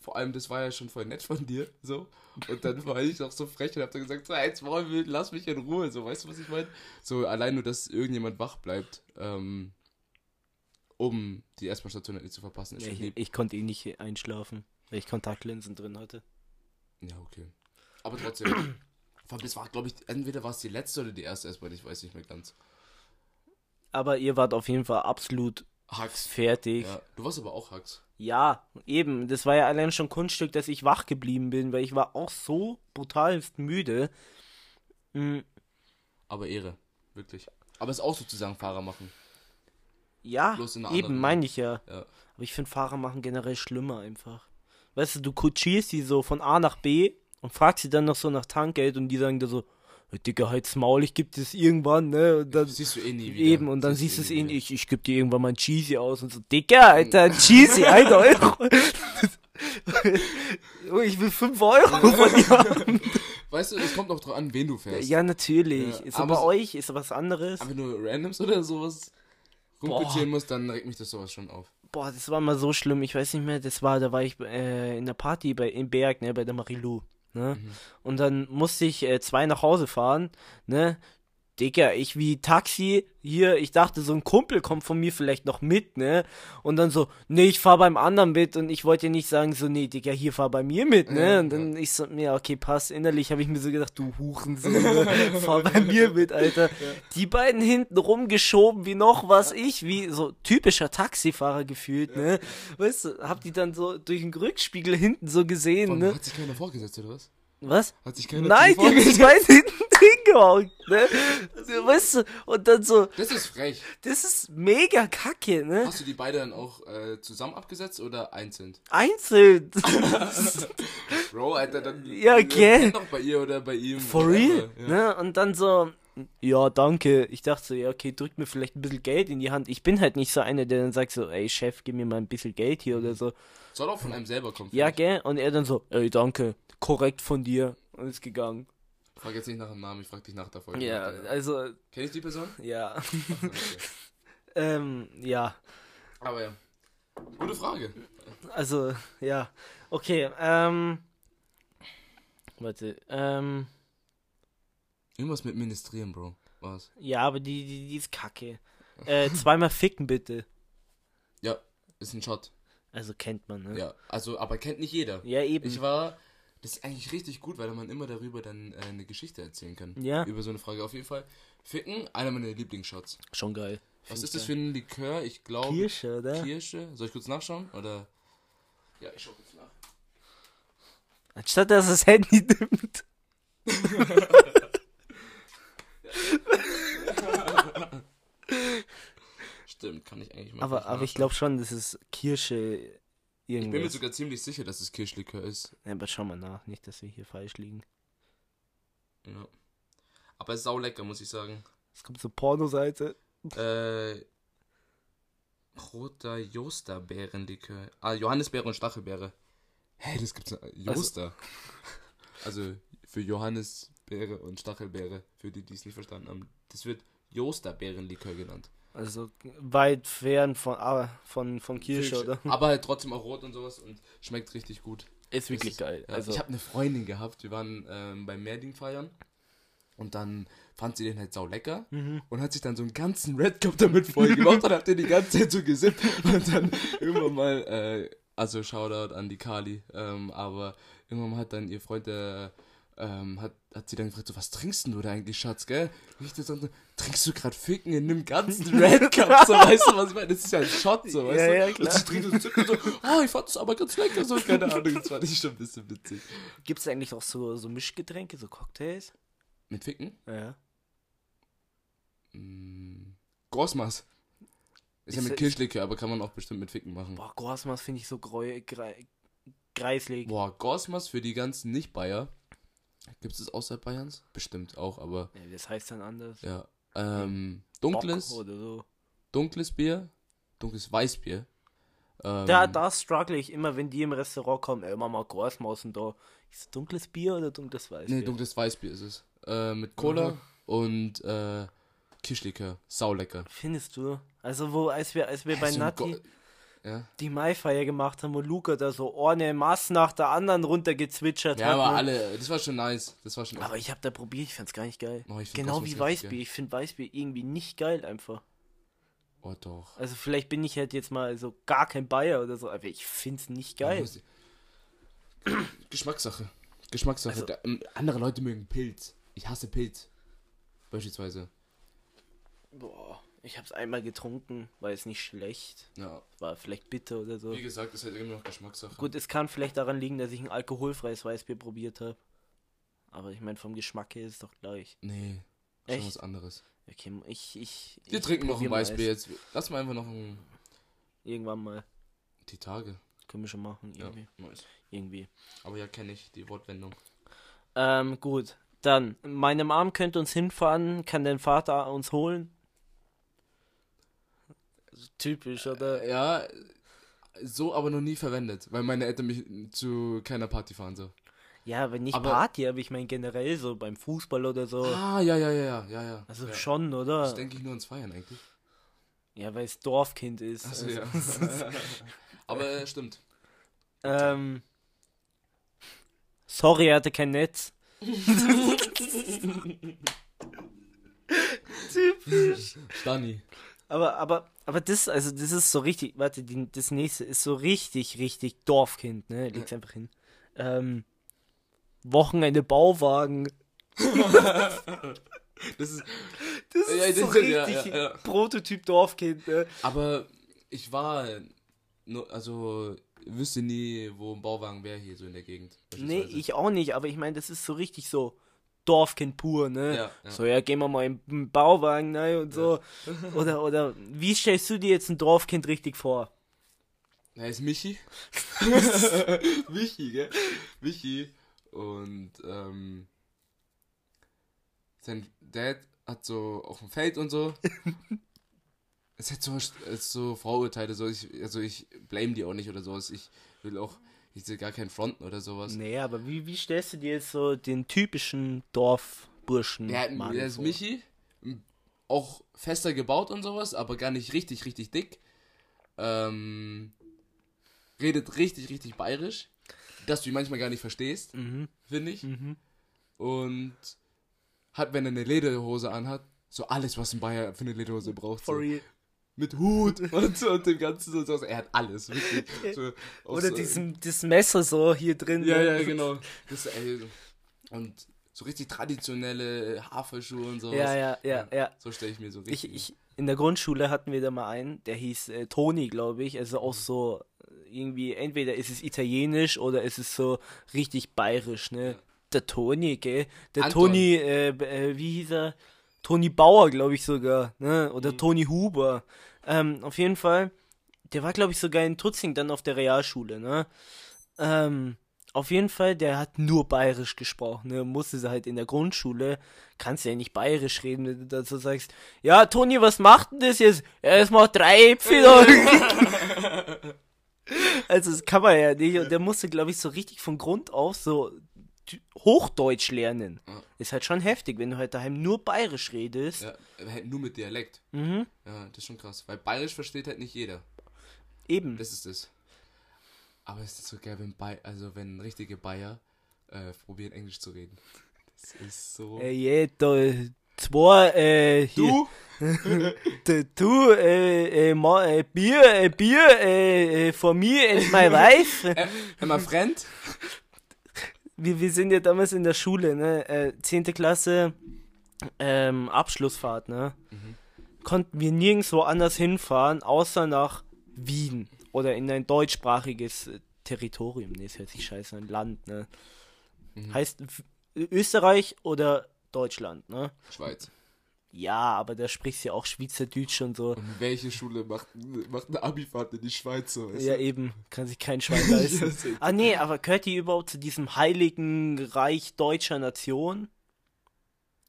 vor allem, das war ja schon voll nett von dir, so. Und dann war ich auch so frech und hab dann gesagt, so, jetzt Maul, lass mich in Ruhe, so, weißt du, was ich meine? So, allein nur, dass irgendjemand wach bleibt, ähm, um die S-Bahn-Station nicht zu verpassen, schon Ich, ich konnte eh nicht einschlafen, weil ich Kontaktlinsen drin hatte. Ja, okay. Aber trotzdem, vor allem, das war, glaube ich, entweder war es die letzte oder die erste S-Bahn, ich weiß nicht mehr ganz. Aber ihr wart auf jeden Fall absolut Hacks. fertig. Ja, du warst aber auch Hacks. Ja, eben. Das war ja allein schon Kunststück, dass ich wach geblieben bin, weil ich war auch so brutalst müde. Mm, Aber Ehre, wirklich. Aber es ist auch sozusagen Fahrer machen. Ja, eben, meine ich ja. Ja. Aber ich finde Fahrer machen generell schlimmer einfach. Weißt du, du kutschierst sie so von A nach B und fragst sie dann noch so nach Tankgeld und die sagen dir so, "Hey, Dicker, halt's Maul, ich geb das irgendwann, ne? Und dann, Das siehst du eh nie wieder. eben, und dann siehst du eh es eh wieder. nicht, ich, ich geb dir irgendwann mal ein Cheesy aus und so, Dicker, Alter, ein Cheesy, ein Euro. Oh, ich will 5 Euro von dir haben. Weißt du, es kommt auch drauf an, wen du fährst. Ja, natürlich. Ja, ist aber bei so- euch, ist was anderes. Aber wenn du Randoms oder sowas rumkutschieren musst, dann regt mich das sowas schon auf. Boah, das war mal so schlimm, ich weiß nicht mehr, das war, da war ich äh, in der Party bei, in Berg, ne, bei der Marilou, ne, Mhm. und dann musste ich äh, zwei nach Hause fahren, ne, Digga, ich wie Taxi, hier, ich dachte, so ein Kumpel kommt von mir vielleicht noch mit, ne, und dann so, nee, ich fahr beim anderen mit, und ich wollte ja nicht sagen, so, nee, Digga, hier fahr bei mir mit, ne, und dann ich so, ja, okay, passt, innerlich habe ich mir so gedacht, du Hurensohn, ne, fahr bei mir mit, Alter, die beiden hinten rumgeschoben, wie noch was ich, wie so typischer Taxifahrer gefühlt, ne? Weißt du, hab die dann so durch den Rückspiegel hinten so gesehen, Und ne? Hat sich keiner vorgesetzt, oder was? Was? Hat sich keiner Nein, die haben vorgesetzt? mich hingehockt, ne? Weißt du, und dann so, Das ist frech. das ist mega kacke, ne? Hast du die beide dann auch äh, zusammen abgesetzt oder einzeln? Einzeln. Bro, Alter, dann. Ja, gell? penn doch bei ihr oder bei ihm. For real? Ja. Ne? Und dann so, ja, danke. Ich dachte so, ja, okay, drückt mir vielleicht ein bisschen Geld in die Hand. Ich bin halt nicht so einer, der dann sagt so, ey, Chef, gib mir mal ein bisschen Geld hier oder so. Soll auch von einem selber kommen. Ja, vielleicht. gell? Und er dann so, ey, danke, korrekt von dir. Und ist gegangen. Frag jetzt nicht nach dem Namen, ich frag dich nach der Folge. Ja, also, Kenn ich die Person? ja. Okay. ähm, ja. Aber ja. Gute Frage. Also, ja. Okay, ähm. Warte, ähm. Irgendwas mit Ministrieren, Bro. Was? Ja, aber die, die, die ist kacke. Äh, zweimal ficken bitte. Ja, ist ein Shot. Also kennt man, ne? Ja, also, aber kennt nicht jeder. Ja, eben. Ich war. Das ist eigentlich richtig gut, weil man immer darüber dann äh, eine Geschichte erzählen kann. Ja. Über so eine Frage. Auf jeden Fall. Ficken, einer meiner Lieblingsshots. Schon geil. Was ist ich das für ein Likör? Ich glaube. geil. Kirsche, oder? Kirsche. Soll ich kurz nachschauen? Oder. Ja, ich schau kurz nach. Anstatt dass es Handy nimmt. stimmt, kann ich eigentlich mal. Aber, aber ich glaube schon, das ist Kirsche Ich bin mir irgendwas. sogar ziemlich sicher, dass es Kirschlikör ist. Ja, aber schau mal nach, nicht, dass wir hier falsch liegen. Ja. Aber es ist sau lecker, muss ich sagen. Es kommt zur Pornoseite. Äh, roter Josterbeerenlikör. Ah, Johannisbeere und Stachelbeere. Hä, das gibt's. Joster. Also, für Johannisbeere und Stachelbeere, für die, die es nicht verstanden haben. Das wird Josterbeerenlikör genannt. Also weit fern von, ah, von, von Kirsche, oder? Aber halt trotzdem auch rot und sowas und schmeckt richtig gut. Ist wirklich ist- geil. Ja, also, ich habe eine Freundin gehabt, wir waren ähm, beim Merding feiern und dann fand sie den halt sau lecker Mhm. und hat sich dann so einen ganzen Red Cup damit voll gemacht und hat den die ganze Zeit so gesippt und dann irgendwann mal, äh, also Shoutout an die Kali, ähm, aber irgendwann mal hat dann ihr Freund, der ähm, hat, hat sie dann gefragt, so, was trinkst denn du da eigentlich, Schatz, gell? Und ich dachte so, trinkst du gerade Ficken in einem ganzen Red Cup, so, weißt du, was ich meine? Das ist ja ein Shot, so, weißt Ja, du? ja, klar. Und sie trinkt und so, oh, ich fand das aber ganz lecker, so, keine Ahnung, das fand ich schon ein bisschen witzig. Gibt es eigentlich auch so, so Mischgetränke, so Cocktails? Mit Ficken? Ja. Mm, Gosmas. Ist ja Ist- mit Kirschlikör, aber kann man auch bestimmt mit Ficken machen. Boah, Gorsmas finde ich so greu, grei, greislig. Boah, Gosmas für die ganzen Nicht-Bayer. Gibt es außerhalb Bayerns? Bestimmt auch, aber Ja, das heißt dann anders. ja. Ähm, dunkles, so. dunkles Bier, dunkles Weißbier. Ähm, Da, da struggle ich immer, wenn die im Restaurant kommen. Ey, Mama, Gorsmaus und da. Ist es dunkles Bier oder dunkles Weißbier? Nee, dunkles Weißbier ist es. Äh, mit Cola Mhm. und äh, Kirschlikör. Saulecker. Findest du? Also, wo, als wir, als wir bei So Nati ja. die Maifeier gemacht haben, wo Luca da so eine Maß nach der anderen runtergezwitschert ja, hat. aber ne? alle, das war schon nice. Das war schon Aber ich habe da probiert, ich fand's gar nicht geil. Oh, genau wie Weißbier. geil. Ich finde Weißbier irgendwie nicht geil einfach. Oh doch. Also vielleicht bin ich halt jetzt mal so gar kein Bayer oder so, aber ich find's nicht Ja, geil. muss- Geschmackssache. Geschmackssache. Also- da, ähm, andere Leute mögen Pilz. Ich hasse Pilz. Beispielsweise. Boah, ich hab's einmal getrunken, war jetzt nicht schlecht. Ja. War vielleicht bitter oder so. Wie gesagt, ist halt immer noch Geschmackssache. Gut, es kann vielleicht daran liegen, dass ich ein alkoholfreies Weißbier probiert habe. Aber ich meine, vom Geschmack her ist es doch gleich. Nee. Schon Echt? was anderes. Okay, ich, ich. Wir ich trinken noch ein Weißbier jetzt. Lass mal einfach noch ein, Irgendwann mal. die Tage. Können wir schon machen, Ja, irgendwie. nice. irgendwie. Aber ja, kenne ich die Wortwendung. Ähm, gut. Dann, meine Mom könnte uns hinfahren, kann dein Vater uns holen. Typisch, oder? Ja, so aber noch nie verwendet, weil meine Eltern mich zu keiner Party fahren so. Ja, wenn nicht Aber- Party, aber ich meine generell so beim Fußball oder so. Ah, ja, ja, ja, ja, ja, ja. Also ja. schon, oder? Das denke ich nur ans Feiern eigentlich. Ja, weil es Dorfkind ist. Achso, also. ja. aber äh, stimmt. Ähm. Sorry, er hatte kein Netz. Stani. Aber, aber, aber das, also das ist so richtig, warte, die, das nächste ist so richtig, richtig Dorfkind, ne? Leg's einfach hin. Ähm, Wochenende Bauwagen. Das ist, Das ist Ja, so das- ja, richtig ja, ja. Prototyp Dorfkind, ne? aber ich war, nur, also, wüsste nie, wo ein Bauwagen wäre hier so in der Gegend. Nee, ich auch nicht, aber ich meine, das ist so richtig so Dorfkind pur, ne? Ja, ja. So, ja, gehen wir mal im Bauwagen, ne? Und so. Oder, oder, wie stellst du dir jetzt ein Dorfkind richtig vor? Er ist Michi. Michi, gell? Michi. Und ähm, sein Dad hat so auf dem Feld und so. es hat so, es so Vorurteile, so ich, also ich blame die auch nicht oder sowas. Ich will auch, ich sehe gar keinen Fronten oder sowas. Nee, aber wie, wie stellst du dir jetzt so den typischen Dorfburschen Der, Mann der ist vor? Michi, auch fester gebaut und sowas, aber gar nicht richtig, richtig dick. Ähm, redet richtig, richtig bayerisch, dass du ihn manchmal gar nicht verstehst, Mhm. finde ich. Mhm. Und hat, wenn er eine Lederhose anhat, so alles, was ein Bayer für eine Lederhose braucht. For So. real. Mit Hut und, so, und dem Ganzen. So, so. Er hat alles, wirklich. So, Oder so- diesen, das Messer so hier drin. Ja, ne? ja, genau. Das, ey, und so richtig traditionelle Haferschuhe und sowas. Ja, ja, ja, ja. So stelle ich mir so Ich, richtig. ich, in der Grundschule hatten wir da mal einen, der hieß äh, Toni, glaube ich. Also auch so äh, irgendwie, entweder ist es italienisch oder ist es so richtig bayerisch, ne? Der Toni, gell? Der Anton. Toni, äh, äh, wie hieß er? Toni Bauer, glaube ich sogar, ne? Oder Mhm. Toni Huber. Ähm, auf jeden Fall, der war, glaube ich, sogar in Tutzing dann auf der Realschule, ne? Ähm, auf jeden Fall, der hat nur bayerisch gesprochen, ne? Musste sie halt in der Grundschule, kannst ja nicht bayerisch reden, wenn du dazu sagst, ja, Toni, was macht denn das jetzt? Ja, es macht drei Äpfel. also, das kann man ja nicht. Und der musste, glaube ich, so richtig von Grund auf so Hochdeutsch lernen. Ja. Ist halt schon heftig, wenn du halt daheim nur bayerisch redest. Ja, halt nur mit Dialekt. Mhm. Ja, das ist schon krass. Weil bayerisch versteht halt nicht jeder. Eben. Das ist es. Aber es ist so geil, wenn Bay also wenn richtige Bayer äh, probieren Englisch zu reden. Das ist so. Äh, da, zwei, äh, hier. du? Du, äh, äh, ma, äh, Bier, äh, Bier, äh, äh, for me and my wife. äh, hör mal, Friend? wir, wir sind ja damals in der Schule, ne, äh, 10. Klasse, ähm, Abschlussfahrt, ne. Konnten wir nirgendwo anders hinfahren, außer nach Wien oder in ein deutschsprachiges äh, Territorium. Ne, das hört sich scheiße an, Land, ne. Heißt F- Österreich oder Deutschland, ne. Schweiz. Ja, aber da sprichst du ja auch Schweizerdeutsch und so. Und welche Schule macht, macht eine Abifahrt in die Schweiz so? Ja, eben. Kann sich kein Schwein leisten. Ja, ah, nee, aber gehört die überhaupt zu diesem heiligen Reich deutscher Nation?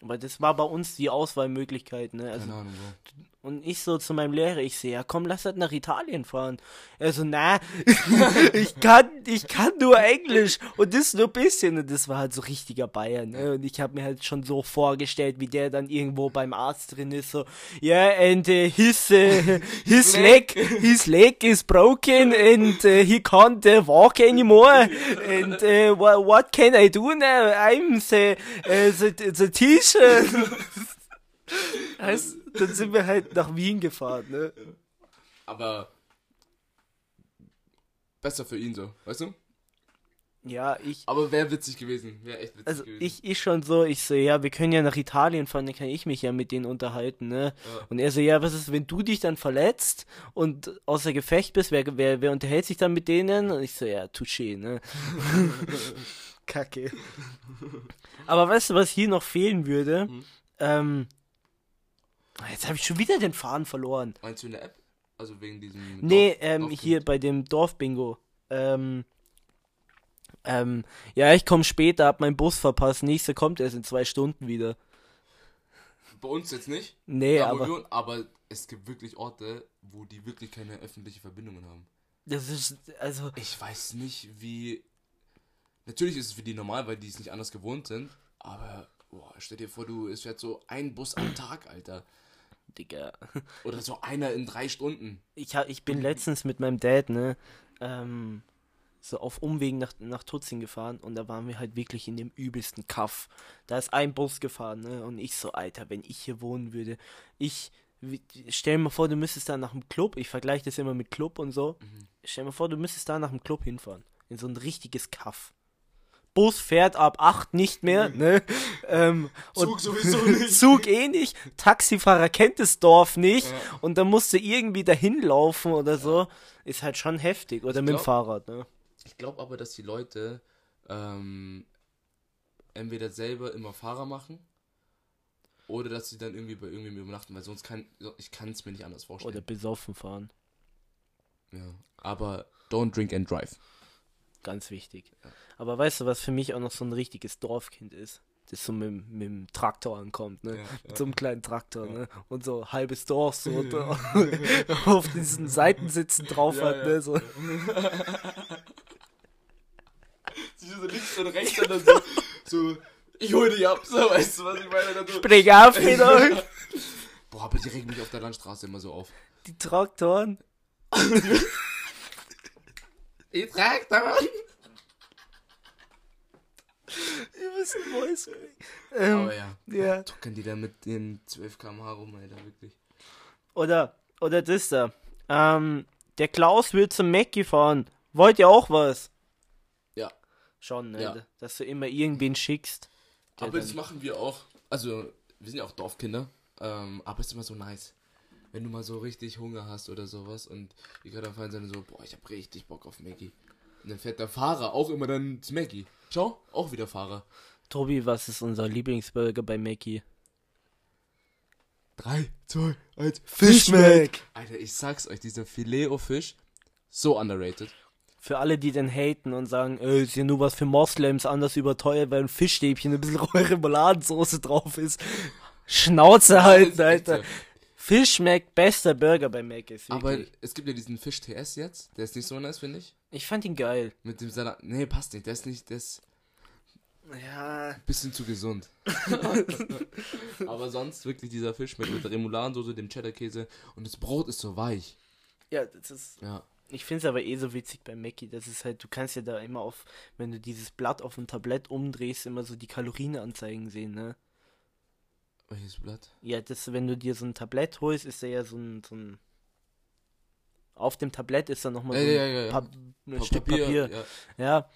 Weil das war bei uns die Auswahlmöglichkeit, ne? Also, Keine Ahnung, Bro. Und ich so zu meinem Lehrer, ich sehe, ja komm, lass halt nach Italien fahren. Er so, na, ich kann, ich kann nur Englisch und das nur ein bisschen. Und das war halt so richtiger Bayern, ne? Und ich habe mir halt schon so vorgestellt, wie der dann irgendwo beim Arzt drin ist, so, yeah, and uh, his, uh, his leg, his leg is broken and uh, he can't uh, walk anymore. And uh, what, what can I do now? I'm the, uh, the, the teacher. heißt, dann sind wir halt nach Wien gefahren, ne? Aber besser für ihn so, weißt du? Ja, ich, Aber wäre witzig gewesen. Wäre echt witzig also gewesen. ich, ich schon so, ich so, ja, wir können ja nach Italien fahren, dann kann ich mich ja mit denen unterhalten, ne? Ja. Und er so, ja, was ist, wenn du dich dann verletzt und außer Gefecht bist, wer, wer, wer unterhält sich dann mit denen? Und ich so, ja, touché, ne? Kacke. Aber weißt du, was hier noch fehlen würde? Mhm. Ähm, jetzt habe ich schon wieder den Faden verloren. Meinst du in der App? Also wegen diesem. Nee, Dorf- ähm, Dorfkind? hier bei dem Dorfbingo. Ähm, ähm, ja, ich komme später, hab meinen Bus verpasst. Nächster kommt erst in zwei Stunden wieder. Bei uns jetzt nicht. Nee, da, aber wir aber es gibt wirklich Orte, wo die wirklich keine öffentliche Verbindungen haben. das ist, also, Ich weiß nicht, wie. Natürlich ist es für die normal, weil die es nicht anders gewohnt sind. Aber, boah, stell dir vor, du, es fährt so ein Bus am Tag, Alter. Digga. Oder so einer in drei Stunden. Ich, ich bin letztens mit meinem Dad, ne, ähm, so auf Umwegen nach, nach Tutzing gefahren und da waren wir halt wirklich in dem übelsten Kaff. Da ist ein Bus gefahren, ne, und ich so, Alter, wenn ich hier wohnen würde, ich, stell mir vor, du müsstest da nach dem Club, ich vergleiche das immer mit Club und so, stell mir vor, du müsstest da nach dem Club hinfahren, in so ein richtiges Kaff. Bus fährt ab 8 nicht mehr, ne? Ähm, und Zug sowieso nicht. Zug eh nicht, Taxifahrer kennt das Dorf nicht Ja. und dann musst du irgendwie dahin laufen oder so. Ist halt schon heftig. Oder mit dem glaub- Fahrrad, ne? Ich glaube aber, dass die Leute ähm, entweder selber immer Fahrer machen oder dass sie dann irgendwie bei irgendwem übernachten, weil sonst kann ich kann es mir nicht anders vorstellen. Oder besoffen fahren. ja. Aber don't drink and drive. Ganz wichtig. Aber weißt du, was für mich auch noch so ein richtiges Dorfkind ist? Das so mit, mit dem Traktor ankommt, ne? Ja, Mit so einem kleinen Traktor, ne? Und so halbes Dorf so da, auf diesen Seitensitzen drauf Ja, hat, ja. ne? So. Sie so links und rechts und dann so, so ich hol dich ab, so weißt du, was ich meine? Dann so, Spring auf, wieder! Boah, aber die regen mich auf der Landstraße immer so auf. Die Traktoren. Ich trag Ihr wisst, Voice. Ähm, Aber ja, ja. tuckern die da mit den 12 km/h rum, Alter, wirklich. Oder, oder das da. Ähm, der Klaus will zum Mackie fahren. Wollt ihr auch was? Ja. Schon, ne? Ja. Dass du immer irgendwen schickst. Aber das machen wir auch. Also, wir sind ja auch Dorfkinder. Ähm, aber es ist immer so nice. Wenn du mal so richtig Hunger hast oder sowas und die gerade am Fallen sind so, boah, ich hab richtig Bock auf Maggie. Und dann fährt der Fahrer auch immer dann zu Maggie. Schau, auch wieder Fahrer. Tobi, was ist unser Lieblingsburger bei Mackie? 3, 2, 1. Fischmeck! Alter, ich sag's euch, dieser Filet-O-Fisch, so underrated. Für alle, die den haten und sagen, äh, ist ja nur was für Moslems, anders überteuert, weil ein Fischstäbchen ein bisschen Remouladensoße drauf ist. Schnauze halten, echt Alter. so. Fischmeck, bester Burger bei Mac ist Aber wirklich. es gibt ja diesen Fisch TS jetzt, der ist nicht so nice, finde ich. Ich fand ihn geil. Mit dem Salat. Nee, passt nicht, der ist nicht, der ist Ja. bisschen zu gesund. Aber sonst wirklich dieser Fisch mit, mit der Remouladensoße, dem Cheddar-Käse und das Brot ist so weich. Ja, das ist. Ja. Ich finde es aber eh so witzig bei Mackie. Das ist halt, du kannst ja da immer auf, wenn du dieses Blatt auf dem Tablett umdrehst, immer so die Kalorienanzeigen sehen, ne? Welches Blatt? Ja, das, wenn du dir so ein Tablett holst, ist da ja so ein, so ein. Auf dem Tablett ist da nochmal so ein ja, ja, ja. Pa ein Pa- Stück Papier. Ja.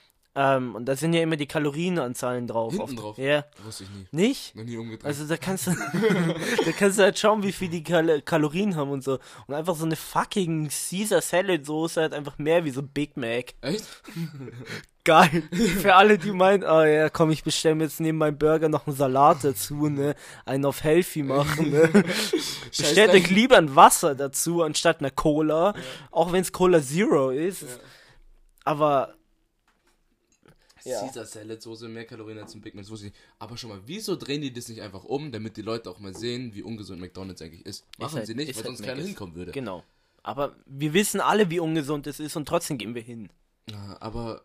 Ähm, und da sind ja immer die Kalorienanzahlen drauf. Hinten auf, drauf? Ja. wusste ich nie. Nicht? Noch nie umgedreht. Also da kannst du, da kannst du halt schauen, wie viel die Kal Kalorien haben und so. Und einfach so eine fucking Caesar Salad Soße hat einfach mehr wie so ein Big Mac. Echt? Geil. Für alle, die meinen, ah ja, komm, ich bestelle mir jetzt neben meinem Burger noch einen Salat dazu, ne? Einen auf Healthy machen, ne? Bestellt euch lieber ein Wasser dazu, anstatt einer Cola. Auch wenn es Cola Zero ist. Aber, Ja. Caesar Salad Soße, mehr Kalorien als ein Big Mac, nicht. Aber schon mal, wieso drehen die das nicht einfach um, damit die Leute auch mal sehen, wie ungesund McDonalds eigentlich ist? Machen halt- sie nicht, weil halt sonst keiner hinkommen würde. genau. Aber wir wissen alle, wie ungesund es ist und trotzdem gehen wir hin. Ja, aber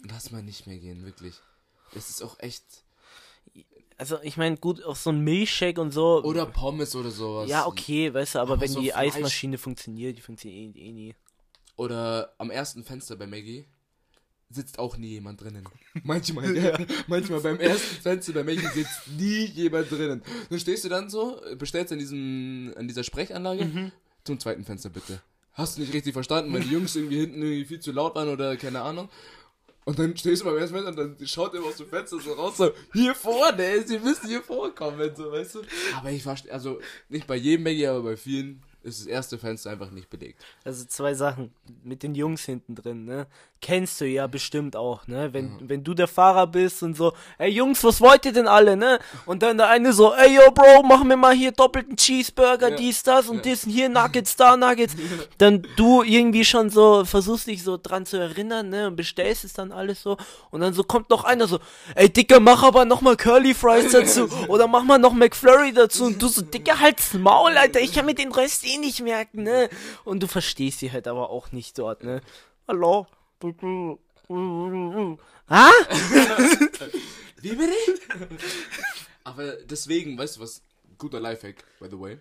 lass mal nicht mehr gehen, wirklich. Es ist auch echt. Also, ich meine, gut, auch so ein Milchshake und so. Oder Pommes oder sowas. ja, okay, weißt du, aber, Aber wenn so die Fleisch- Eismaschine funktioniert, die funktioniert eh, eh nie. Oder am ersten Fenster bei Maggie sitzt auch nie jemand drinnen. Manchmal, ja. Manchmal beim ersten Fenster bei Maggie sitzt nie jemand drinnen. Dann stehst du dann so, bestellst an diesem, an dieser Sprechanlage, Mhm. zum zweiten Fenster bitte. Hast du nicht richtig verstanden, weil die Jungs irgendwie hinten irgendwie viel zu laut waren oder keine Ahnung. Und dann stehst du beim ersten Fenster und dann schaut immer aus dem Fenster so raus, so, hier vorne, sie müssen hier vorkommen, so, weißt du. Aber ich verstehe, also, nicht bei jedem Maggie, aber bei vielen ist das erste Fenster einfach nicht belegt. Also zwei Sachen mit den Jungs hinten drin, ne? Kennst du ja bestimmt auch, ne? Wenn, wenn du der Fahrer bist und so, ey Jungs, was wollt ihr denn alle, ne? Und dann der eine so, ey yo Bro, machen wir mal hier doppelten Cheeseburger, Ja. dies, das und Ja. das, hier Nuggets, da Nuggets. Dann du irgendwie schon so, versuchst dich so dran zu erinnern, ne? Und bestellst es dann alles so. Und dann so kommt noch einer so, ey Dicker, mach aber noch mal Curly Fries dazu. Oder mach mal noch McFlurry dazu. Und du so, Dicker, halt's Maul, Alter, ich kann mir den Rest eh nicht merken, ne? Und du verstehst sie halt aber auch nicht dort, ne? Hallo? Ha? Wie bitte? Aber deswegen, weißt du was? Guter Lifehack, by the way.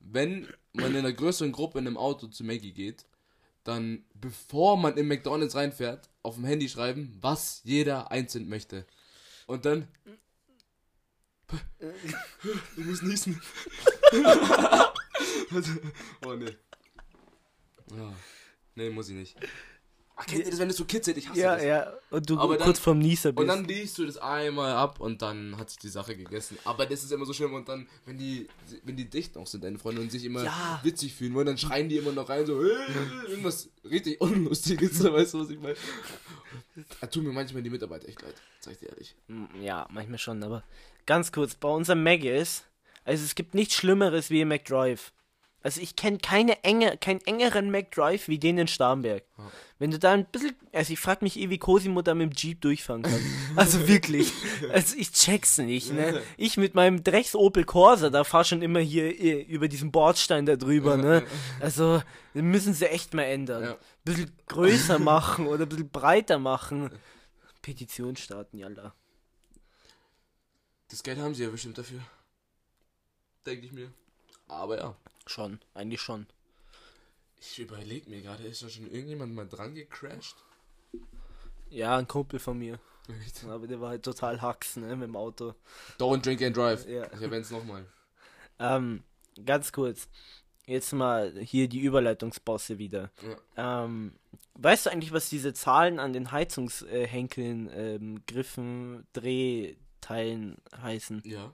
Wenn man in einer größeren Gruppe in einem Auto zu Maggie geht, dann, bevor man in McDonalds reinfährt, auf dem Handy schreiben, was jeder einzeln möchte. Und dann. Du musst niesen. oh ne. Ja. Nee, muss ich nicht. Ach, kennt ihr das, wenn es so kitzelt? Ich hasse Ja, das. ja. Und du Aber dann- kurz vorm Nieser bist. Und dann liest du das einmal ab und dann hat sich die Sache gegessen. Aber das ist immer so schlimm und dann, wenn die, wenn die dicht noch sind, deine Freunde, und sich immer Ja. witzig fühlen wollen, dann schreien die immer noch rein, so, "Äh, irgendwas richtig Unlustiges, so, weißt du, was ich meine? Da tun mir manchmal die Mitarbeiter echt leid, sag ich dir ehrlich. Mm, Ja, manchmal schon, aber ganz kurz, bei unserem Maggis, also es gibt nichts Schlimmeres wie im McDrive. Also ich kenne keine enge, keinen engeren McDrive wie den in Starnberg. Wenn du da ein bisschen, also ich frag mich eh, wie Cosimo da mit dem Jeep durchfahren kann. Also wirklich, also ich check's nicht, ne. Ich mit meinem Drecks Opel Corsa, da fahr schon immer hier eh, über diesen Bordstein da drüber, ne. Also, müssen sie echt mal ändern. Ja. Bisschen größer machen oder ein bisschen breiter machen. Petition starten, yalla. Das Geld haben sie ja bestimmt dafür. Denke ich mir. Aber ja. Schon, eigentlich schon. Ich überlege mir gerade, ist da schon irgendjemand mal dran gecrashed? Ja, ein Kumpel von mir. Echt? Aber der war halt total hacks, ne, mit dem Auto. Don't drink and drive. Ja. Ich erwähne es nochmal. Ähm, ganz kurz. Jetzt mal hier die Überleitungsbosse wieder. Ja. Ähm, weißt du eigentlich, was diese Zahlen an den Heizungshenkeln, ähm, Griffen, Drehteilen heißen? Ja.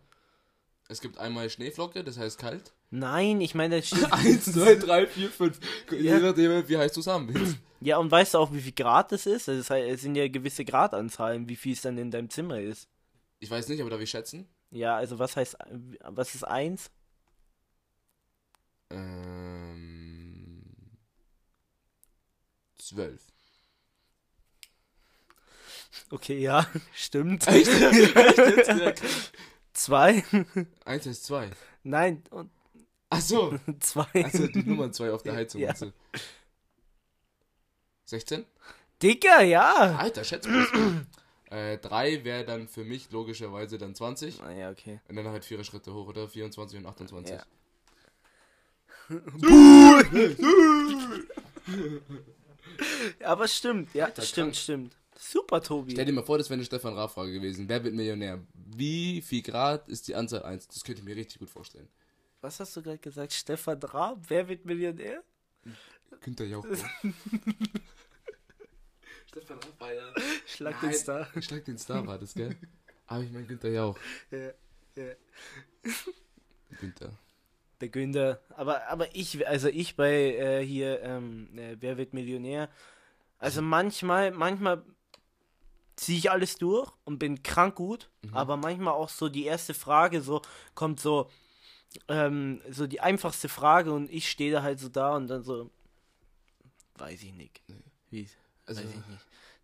Es gibt einmal Schneeflocke, das heißt kalt. Nein, ich meine, das steht- 1, 2, 3, 4, 5. Je nachdem, wie heiß du es haben willst. ja, und weißt du auch, wie viel Grad das ist? Also, es sind ja gewisse Gradanzahlen, wie viel es dann in deinem Zimmer ist. Ich weiß nicht, aber darf ich schätzen? Ja, also was heißt, was ist eins? Ähm. Zwölf. Okay, ja, stimmt. Echt? Echt Zwei? Eins heißt zwei. Nein, und Ach so. zwei. Also die Nummern zwei auf der Heizung. Ja. und so. 16? Dicker, ja. Alter, schätze mal. äh, 3 wäre dann für mich logischerweise dann 20. Ah, ja, okay. Und dann halt vier Schritte hoch, oder? 24 und 28. Ja. Aber es stimmt, ja, Alter, stimmt, krank. stimmt. Super, Tobi. Stell dir mal vor, das wäre eine Stefan Raab-Frage gewesen. Wer wird Millionär? Wie viel Grad ist die Anzahl 1? Das könnte ich mir richtig gut vorstellen. Was hast du gerade gesagt? Stefan Raab? Wer wird Millionär? Günther Jauch. Stefan Raab war ja... Schlag den Star. Schlag den Star war das, gell? Aber ich mein Günther Jauch. Ja, ja. Günther. Der Günther. Aber, aber ich, also ich bei äh, hier, ähm, äh, Wer wird Millionär? Also manchmal, manchmal ziehe ich alles durch und bin krank gut, aber manchmal auch so die erste Frage so, kommt so, ähm, so die einfachste Frage und ich stehe da halt so da und dann so, weiß ich nicht. Wie? Also, weiß ich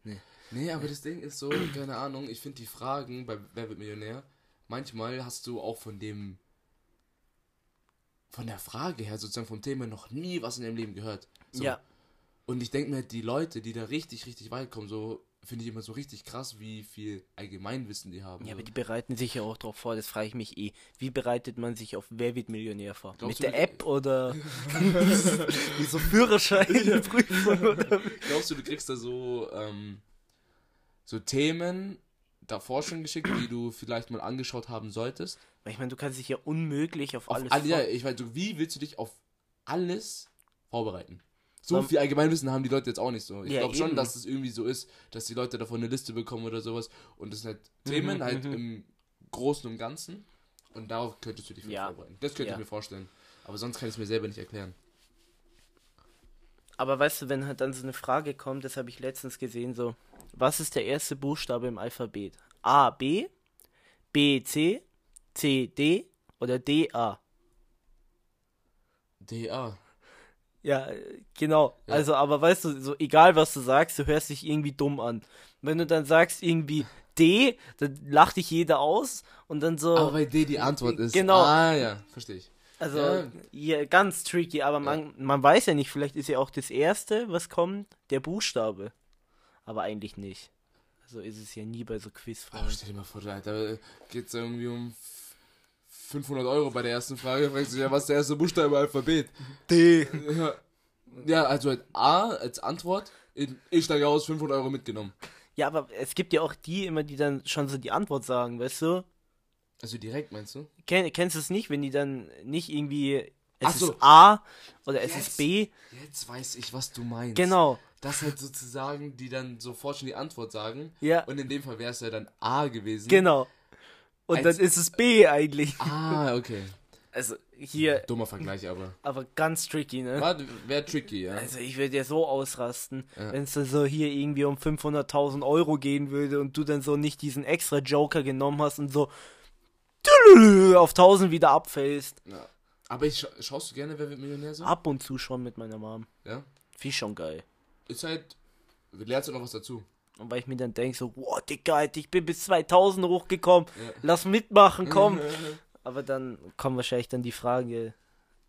nicht. Nee, aber das Ding ist so, keine Ahnung, ich finde die Fragen bei Wer wird Millionär, manchmal hast du auch von dem, von der Frage her, sozusagen vom Thema noch nie was in deinem Leben gehört. So. Ja, Und ich denke mir, die Leute, die da richtig, richtig weit kommen, so, finde ich immer so richtig krass, wie viel Allgemeinwissen die haben. ja, aber die bereiten sich ja auch drauf vor, das frage ich mich eh. Wie bereitet man sich auf Wer wird Millionär vor? Glaubst Mit der App oder wie so Führerscheinprüfung oder Glaubst du, du kriegst da so, ähm, so Themen davor schon geschickt, die du vielleicht mal angeschaut haben solltest? Weil Ich meine, du kannst dich ja unmöglich auf, Auf alles alle, ja, ich so, wie willst du dich auf alles vorbereiten? So Ähm, viel Allgemeinwissen haben die Leute jetzt auch nicht so. Ich Ja, glaube schon, dass es irgendwie so ist, dass die Leute davon eine Liste bekommen oder sowas. Und das sind halt Themen halt mhm. im Großen und Ganzen. Und darauf könntest du dich Ja. vorbereiten. Das könnte Ja. ich mir vorstellen. Aber sonst kann ich es mir selber nicht erklären. Aber weißt du, wenn halt dann so eine Frage kommt, das habe ich letztens gesehen, so, was ist der erste Buchstabe im Alphabet? A, B, B, C, C, D oder D, A? DA. Ja, äh, genau. Ja. Also, aber weißt du, so egal was du sagst, du hörst dich irgendwie dumm an. Wenn du dann sagst irgendwie D, dann lacht dich jeder aus und dann so. Aber weil D die Antwort ist. Genau. Ah, ja, verstehe ich. Also, Ja. ja, ganz tricky, aber man, man weiß ja nicht, vielleicht ist ja auch das Erste, was kommt, der Buchstabe. Aber eigentlich nicht. So ist es ja nie bei so Quizfragen. stell dir mal vor, da geht es irgendwie um 500 Euro bei der ersten Frage. Fragst du dich ja, was ist der erste Buchstabe im Alphabet? D. Ja, also halt A als Antwort. Ich steige aus, 500 Euro mitgenommen. Ja, aber es gibt ja auch die immer, die dann schon so die Antwort sagen, weißt du? Also direkt, meinst du? Ken, kennst du es nicht, wenn die dann nicht irgendwie. Es Ach so. ist A oder es Jetzt. ist B. Jetzt weiß ich, was du meinst. Genau. Das halt sozusagen, die dann sofort schon die Antwort sagen. Ja. Und in dem Fall wäre es ja dann A gewesen. Genau. Und Als- dann ist es B eigentlich. Ah, okay. Also hier, Dummer Vergleich, aber. aber ganz tricky, ne? Wäre tricky, ja. Also ich würde ja so ausrasten, Ja. wenn es so hier irgendwie um 500.000 Euro gehen würde und du dann so nicht diesen extra Joker genommen hast und so auf 1000 wieder abfällst. ja. Aber ich, scha schaust du gerne, wer wird Millionär so? Ab und zu schon mit meiner Mom. Ja. Viel schon geil. Ist halt. Lernst du noch was dazu? Und weil ich mir dann denke so, wow, Digga, ich bin bis 2000 hochgekommen, Ja. lass mitmachen, komm. Aber dann kommt wahrscheinlich dann die Frage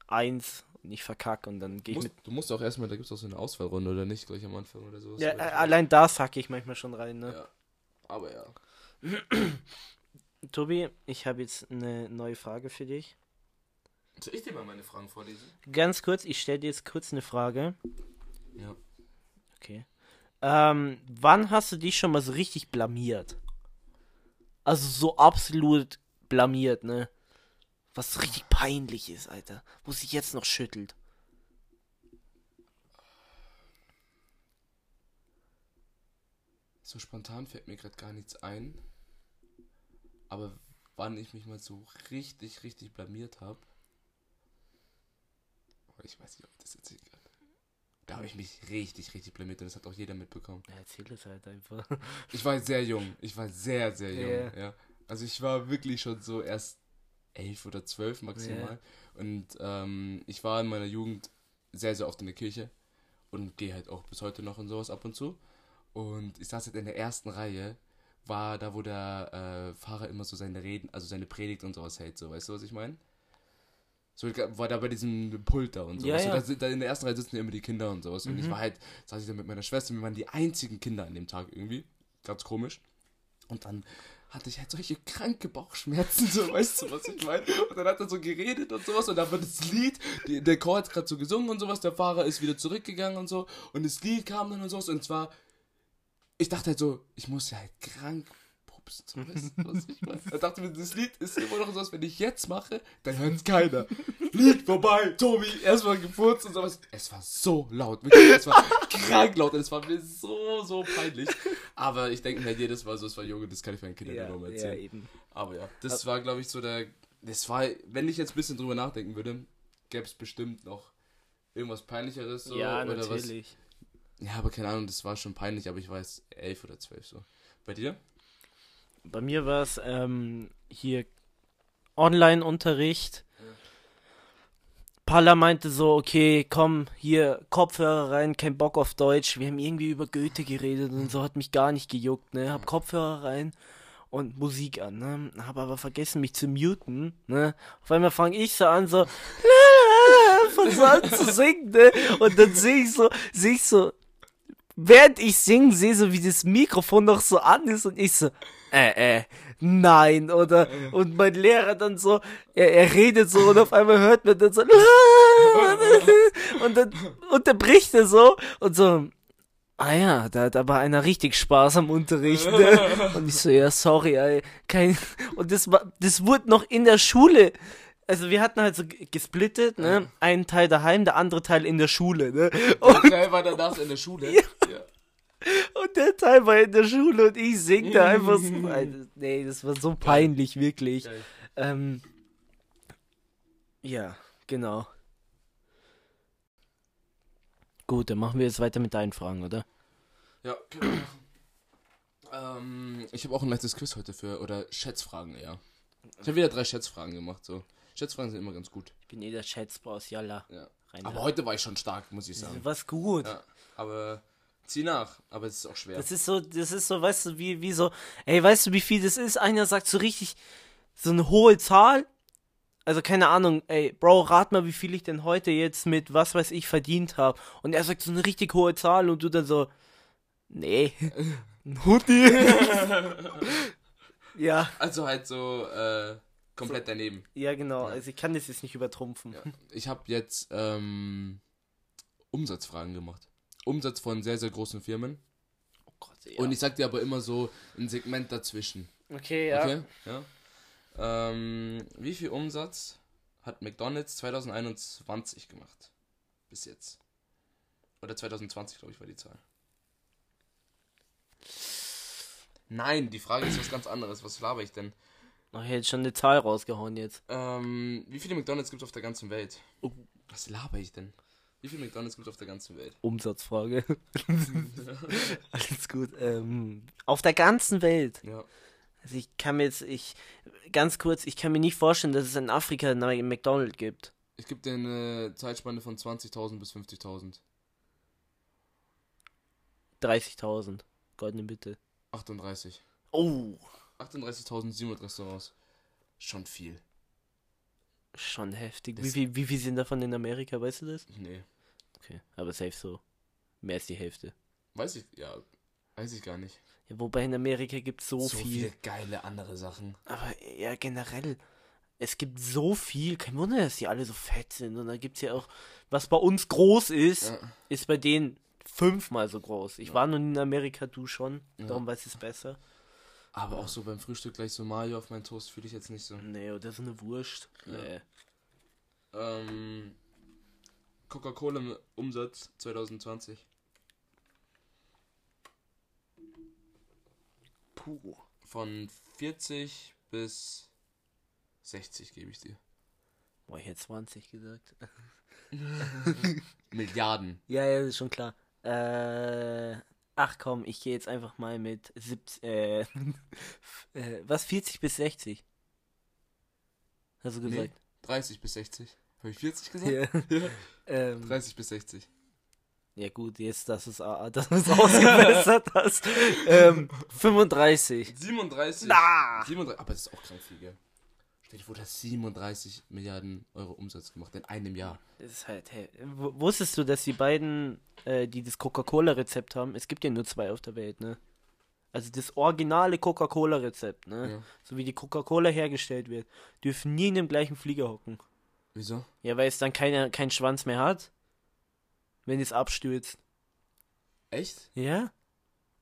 1 und ich verkacke und dann gehe ich mit... du musst auch erstmal, da gibt es auch so eine Auswahlrunde oder nicht, gleich am Anfang oder sowas. Ja, äh, allein da sacke ich manchmal schon rein, ne? ja. Aber ja. Tobi, ich habe jetzt eine neue Frage für dich. Soll ich dir mal meine Fragen vorlesen? Ganz kurz, ich stelle dir jetzt kurz eine Frage. Ja. Okay. Ähm, wann hast du dich schon mal so richtig blamiert? Also so absolut blamiert, ne? Was richtig peinlich ist, Alter. Wo sich jetzt noch schüttelt. So spontan fällt mir gerade gar nichts ein. Aber wann ich mich mal so richtig, richtig blamiert habe. Ich weiß nicht, ob das erzählen kann. Da habe ich mich richtig, richtig blamiert und das hat auch jeder mitbekommen. Ja, erzähl es halt einfach. Ich war sehr jung. Ich war sehr, sehr jung. Ja. Ja. Also ich war wirklich schon so erst elf oder zwölf maximal. Und ähm, ich war in meiner Jugend sehr, sehr oft in der Kirche und gehe halt auch bis heute noch und sowas ab und zu. Und ich saß halt in der ersten Reihe, war da, wo der äh, Pfarrer immer so seine Reden, also seine Predigt und sowas hält, so, weißt du, was ich meine? So, war da bei diesem Pult da und sowas. Ja, ja. So, da, da in der ersten Reihe sitzen ja immer die Kinder und sowas. Und ich Mhm. war halt, saß ich da mit meiner Schwester, wir waren die einzigen Kinder an dem Tag irgendwie. Ganz komisch. Und dann hatte ich halt solche kranke Bauchschmerzen, so, weißt du, was ich meine? Und dann hat er so geredet und sowas und dann war das Lied, die, der Chor hat gerade so gesungen und sowas, der Fahrer ist wieder zurückgegangen und so und das Lied kam dann und sowas und zwar, ich dachte halt so, ich muss ja halt krank weißt du, was ich meine? Ich dachte mir, das Lied ist immer noch so, als wenn ich jetzt mache, dann hört es keiner. Lied vorbei, Tobi, erstmal gefurzt und sowas. Es war so laut, wirklich, es war krank laut und es war mir so, so peinlich. Aber ich denke mir halt jedes Mal so, es war Junge, das kann ich meinen Kindern ja, Ja, nur mal ja, erzählen. eben. Aber ja, das war, glaube ich, so der. Das war, wenn ich jetzt ein bisschen drüber nachdenken würde, gäbe es bestimmt noch irgendwas Peinlicheres. So, ja, oder Was. natürlich. Ja, aber keine Ahnung, das war schon peinlich, aber ich weiß elf oder zwölf so. Bei dir? Bei mir war es ähm, hier Online-Unterricht. Palla meinte so, okay, komm, hier Kopfhörer rein, kein Bock auf Deutsch. Wir haben irgendwie über Goethe geredet und so hat mich gar nicht gejuckt, ne? Hab Kopfhörer rein und Musik an, ne? Hab aber vergessen, mich zu muten, ne? Auf einmal fange ich so an, so von so an zu singen, ne? Und dann sehe ich so, sehe ich so, während ich singe, sehe so, wie das Mikrofon noch so an ist und ich so, äh, äh, nein, oder, und mein Lehrer dann so, er, er redet so und auf einmal hört man dann so, und dann unterbricht er so und so, ah ja, da, da war einer richtig Spaß am Unterricht, ne? Und ich so, ja, sorry, ey, kein, und das war, das wurde noch in der Schule, also wir hatten halt so gesplittet, ne? Einen Teil daheim, der andere Teil in der Schule, ne? Und Teil war danach in der Schule. Ja. Und der Teil war in der Schule und ich sing da einfach so. Nee, das war so peinlich, wirklich. Ähm, ja, genau. Gut, dann machen wir jetzt weiter mit deinen Fragen, oder? Ja, machen. Ähm, ich habe auch ein leichtes Quiz heute für, oder Schätzfragen eher. Ich habe wieder drei Schätzfragen gemacht, so. Schätzfragen sind immer ganz gut. Ich bin eh der Schätzbraus, jalla. Ja. Rein Aber da. heute war ich schon stark, muss ich sagen. Was gut. Ja, aber zieh nach. Aber es ist auch schwer. Das ist so, das ist so, weißt du, wie, wie so, ey, weißt du, wie viel das ist? Einer sagt so richtig, so eine hohe Zahl. Also keine Ahnung, ey, Bro, rat mal, wie viel ich denn heute jetzt mit was weiß ich verdient habe. Und er sagt so eine richtig hohe Zahl und du dann so, nee, ein Hoodie. ja, Also halt so, äh, komplett daneben. ja genau, also ich kann das jetzt nicht übertrumpfen. Ja. Ich habe jetzt, ähm, Umsatzfragen gemacht. Umsatz von sehr, sehr großen Firmen. Oh Gott, ja. Und ich sag dir aber immer so ein Segment dazwischen. okay, ja. Okay? Ja. Ähm, wie viel Umsatz hat McDonalds 2021 gemacht? Bis jetzt. Oder 2020, glaube ich, war die Zahl. Nein, die Frage ist was ganz anderes. Was laber ich denn? Ich hätte schon eine Zahl rausgehauen jetzt. Ähm, wie viele McDonalds gibt es auf der ganzen Welt? Oh. Was laber ich denn? Wie viele McDonalds gibt es auf der ganzen Welt? Umsatzfrage. Alles gut. Ähm, auf der ganzen Welt. Ja. Also ich kann mir jetzt, ich, ganz kurz, ich kann mir nicht vorstellen, dass es in Afrika einen McDonald's gibt. Ich gebe dir eine Zeitspanne von 20.000 bis 50.000. 30.000. Goldene Bitte. 38. Oh, 38.700 Restaurants. Schon viel. Schon heftig. Wie Das- viel, wie viel sind davon in Amerika, weißt du das? Nee. Okay, aber safe so. Mehr als die Hälfte. Weiß ich, ja, weiß ich gar nicht. Ja, wobei in Amerika gibt es so, viel. viele geile andere Sachen. Aber ja, generell, es gibt so viel. Kein Wunder, dass die alle so fett sind. Und dann gibt es ja auch, was bei uns groß ist, Ja. ist bei denen fünfmal so groß. Ich war noch nie in Amerika, du schon. Ja. Darum weiß ich es besser. Aber auch so beim Frühstück gleich so Mayo auf meinen Toast fühle ich jetzt nicht so. Nee, oder so eine Wurst. Ja. Nee. Ähm, Coca-Cola im Umsatz 2020. Puh. Von 40 bis 60 gebe ich dir. Boah, ich hätte 20 gesagt. Milliarden. Ja, ja, ist schon klar. Äh, ach komm, ich gehe jetzt einfach mal mit 70, äh, äh, was, 40 bis 60? Hast du Nee, gesagt? 30 bis 60. Habe ich 40 gesagt? Ja. Ähm, 30 bis 60. ja gut, jetzt, dass es, äh, dass du es ausgebessert hast. Ähm, 35. 37. Na! 37. Aber das ist auch krank viel, gell? Vor, das 37 Milliarden Euro Umsatz gemacht in einem Jahr. Das ist halt, hey, wusstest du, dass die beiden, äh, die das Coca-Cola-Rezept haben, es gibt ja nur zwei auf der Welt, ne? Also das originale Coca-Cola-Rezept, ne? Ja. So wie die Coca-Cola hergestellt wird, dürfen nie in dem gleichen Flieger hocken. Wieso? Ja, weil es dann keine, keinen Schwanz mehr hat, wenn es abstürzt. Echt? Ja?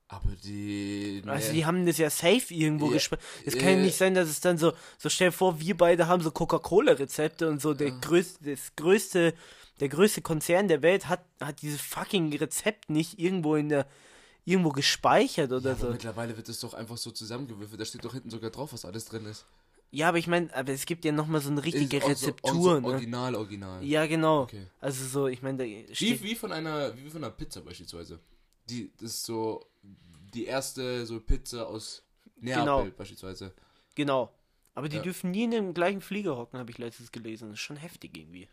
Aber die. Also nee. die haben das ja safe irgendwo Ja, gespeichert. Es kann ja äh, nicht sein, dass es dann so, so stell dir vor, wir beide haben so Coca-Cola-Rezepte und so der größte, das größte, der größte Konzern der Welt hat, hat dieses fucking Rezept nicht irgendwo in der, irgendwo gespeichert oder Ja, so. mittlerweile wird es doch einfach so zusammengewürfelt. Da steht doch hinten sogar drauf, was alles drin ist. Ja, aber ich meine, aber es gibt ja nochmal so eine richtige so- Rezeptur, auch so ne? Original, original. Ja, genau. Okay. Also so, ich meine, Wie, wie von einer, wie von einer Pizza beispielsweise. Die, das ist so die erste so Pizza aus Neapel Genau. beispielsweise. genau. Aber die Ja. dürfen nie in dem gleichen Flieger hocken, habe ich letztens gelesen. Das ist schon heftig irgendwie.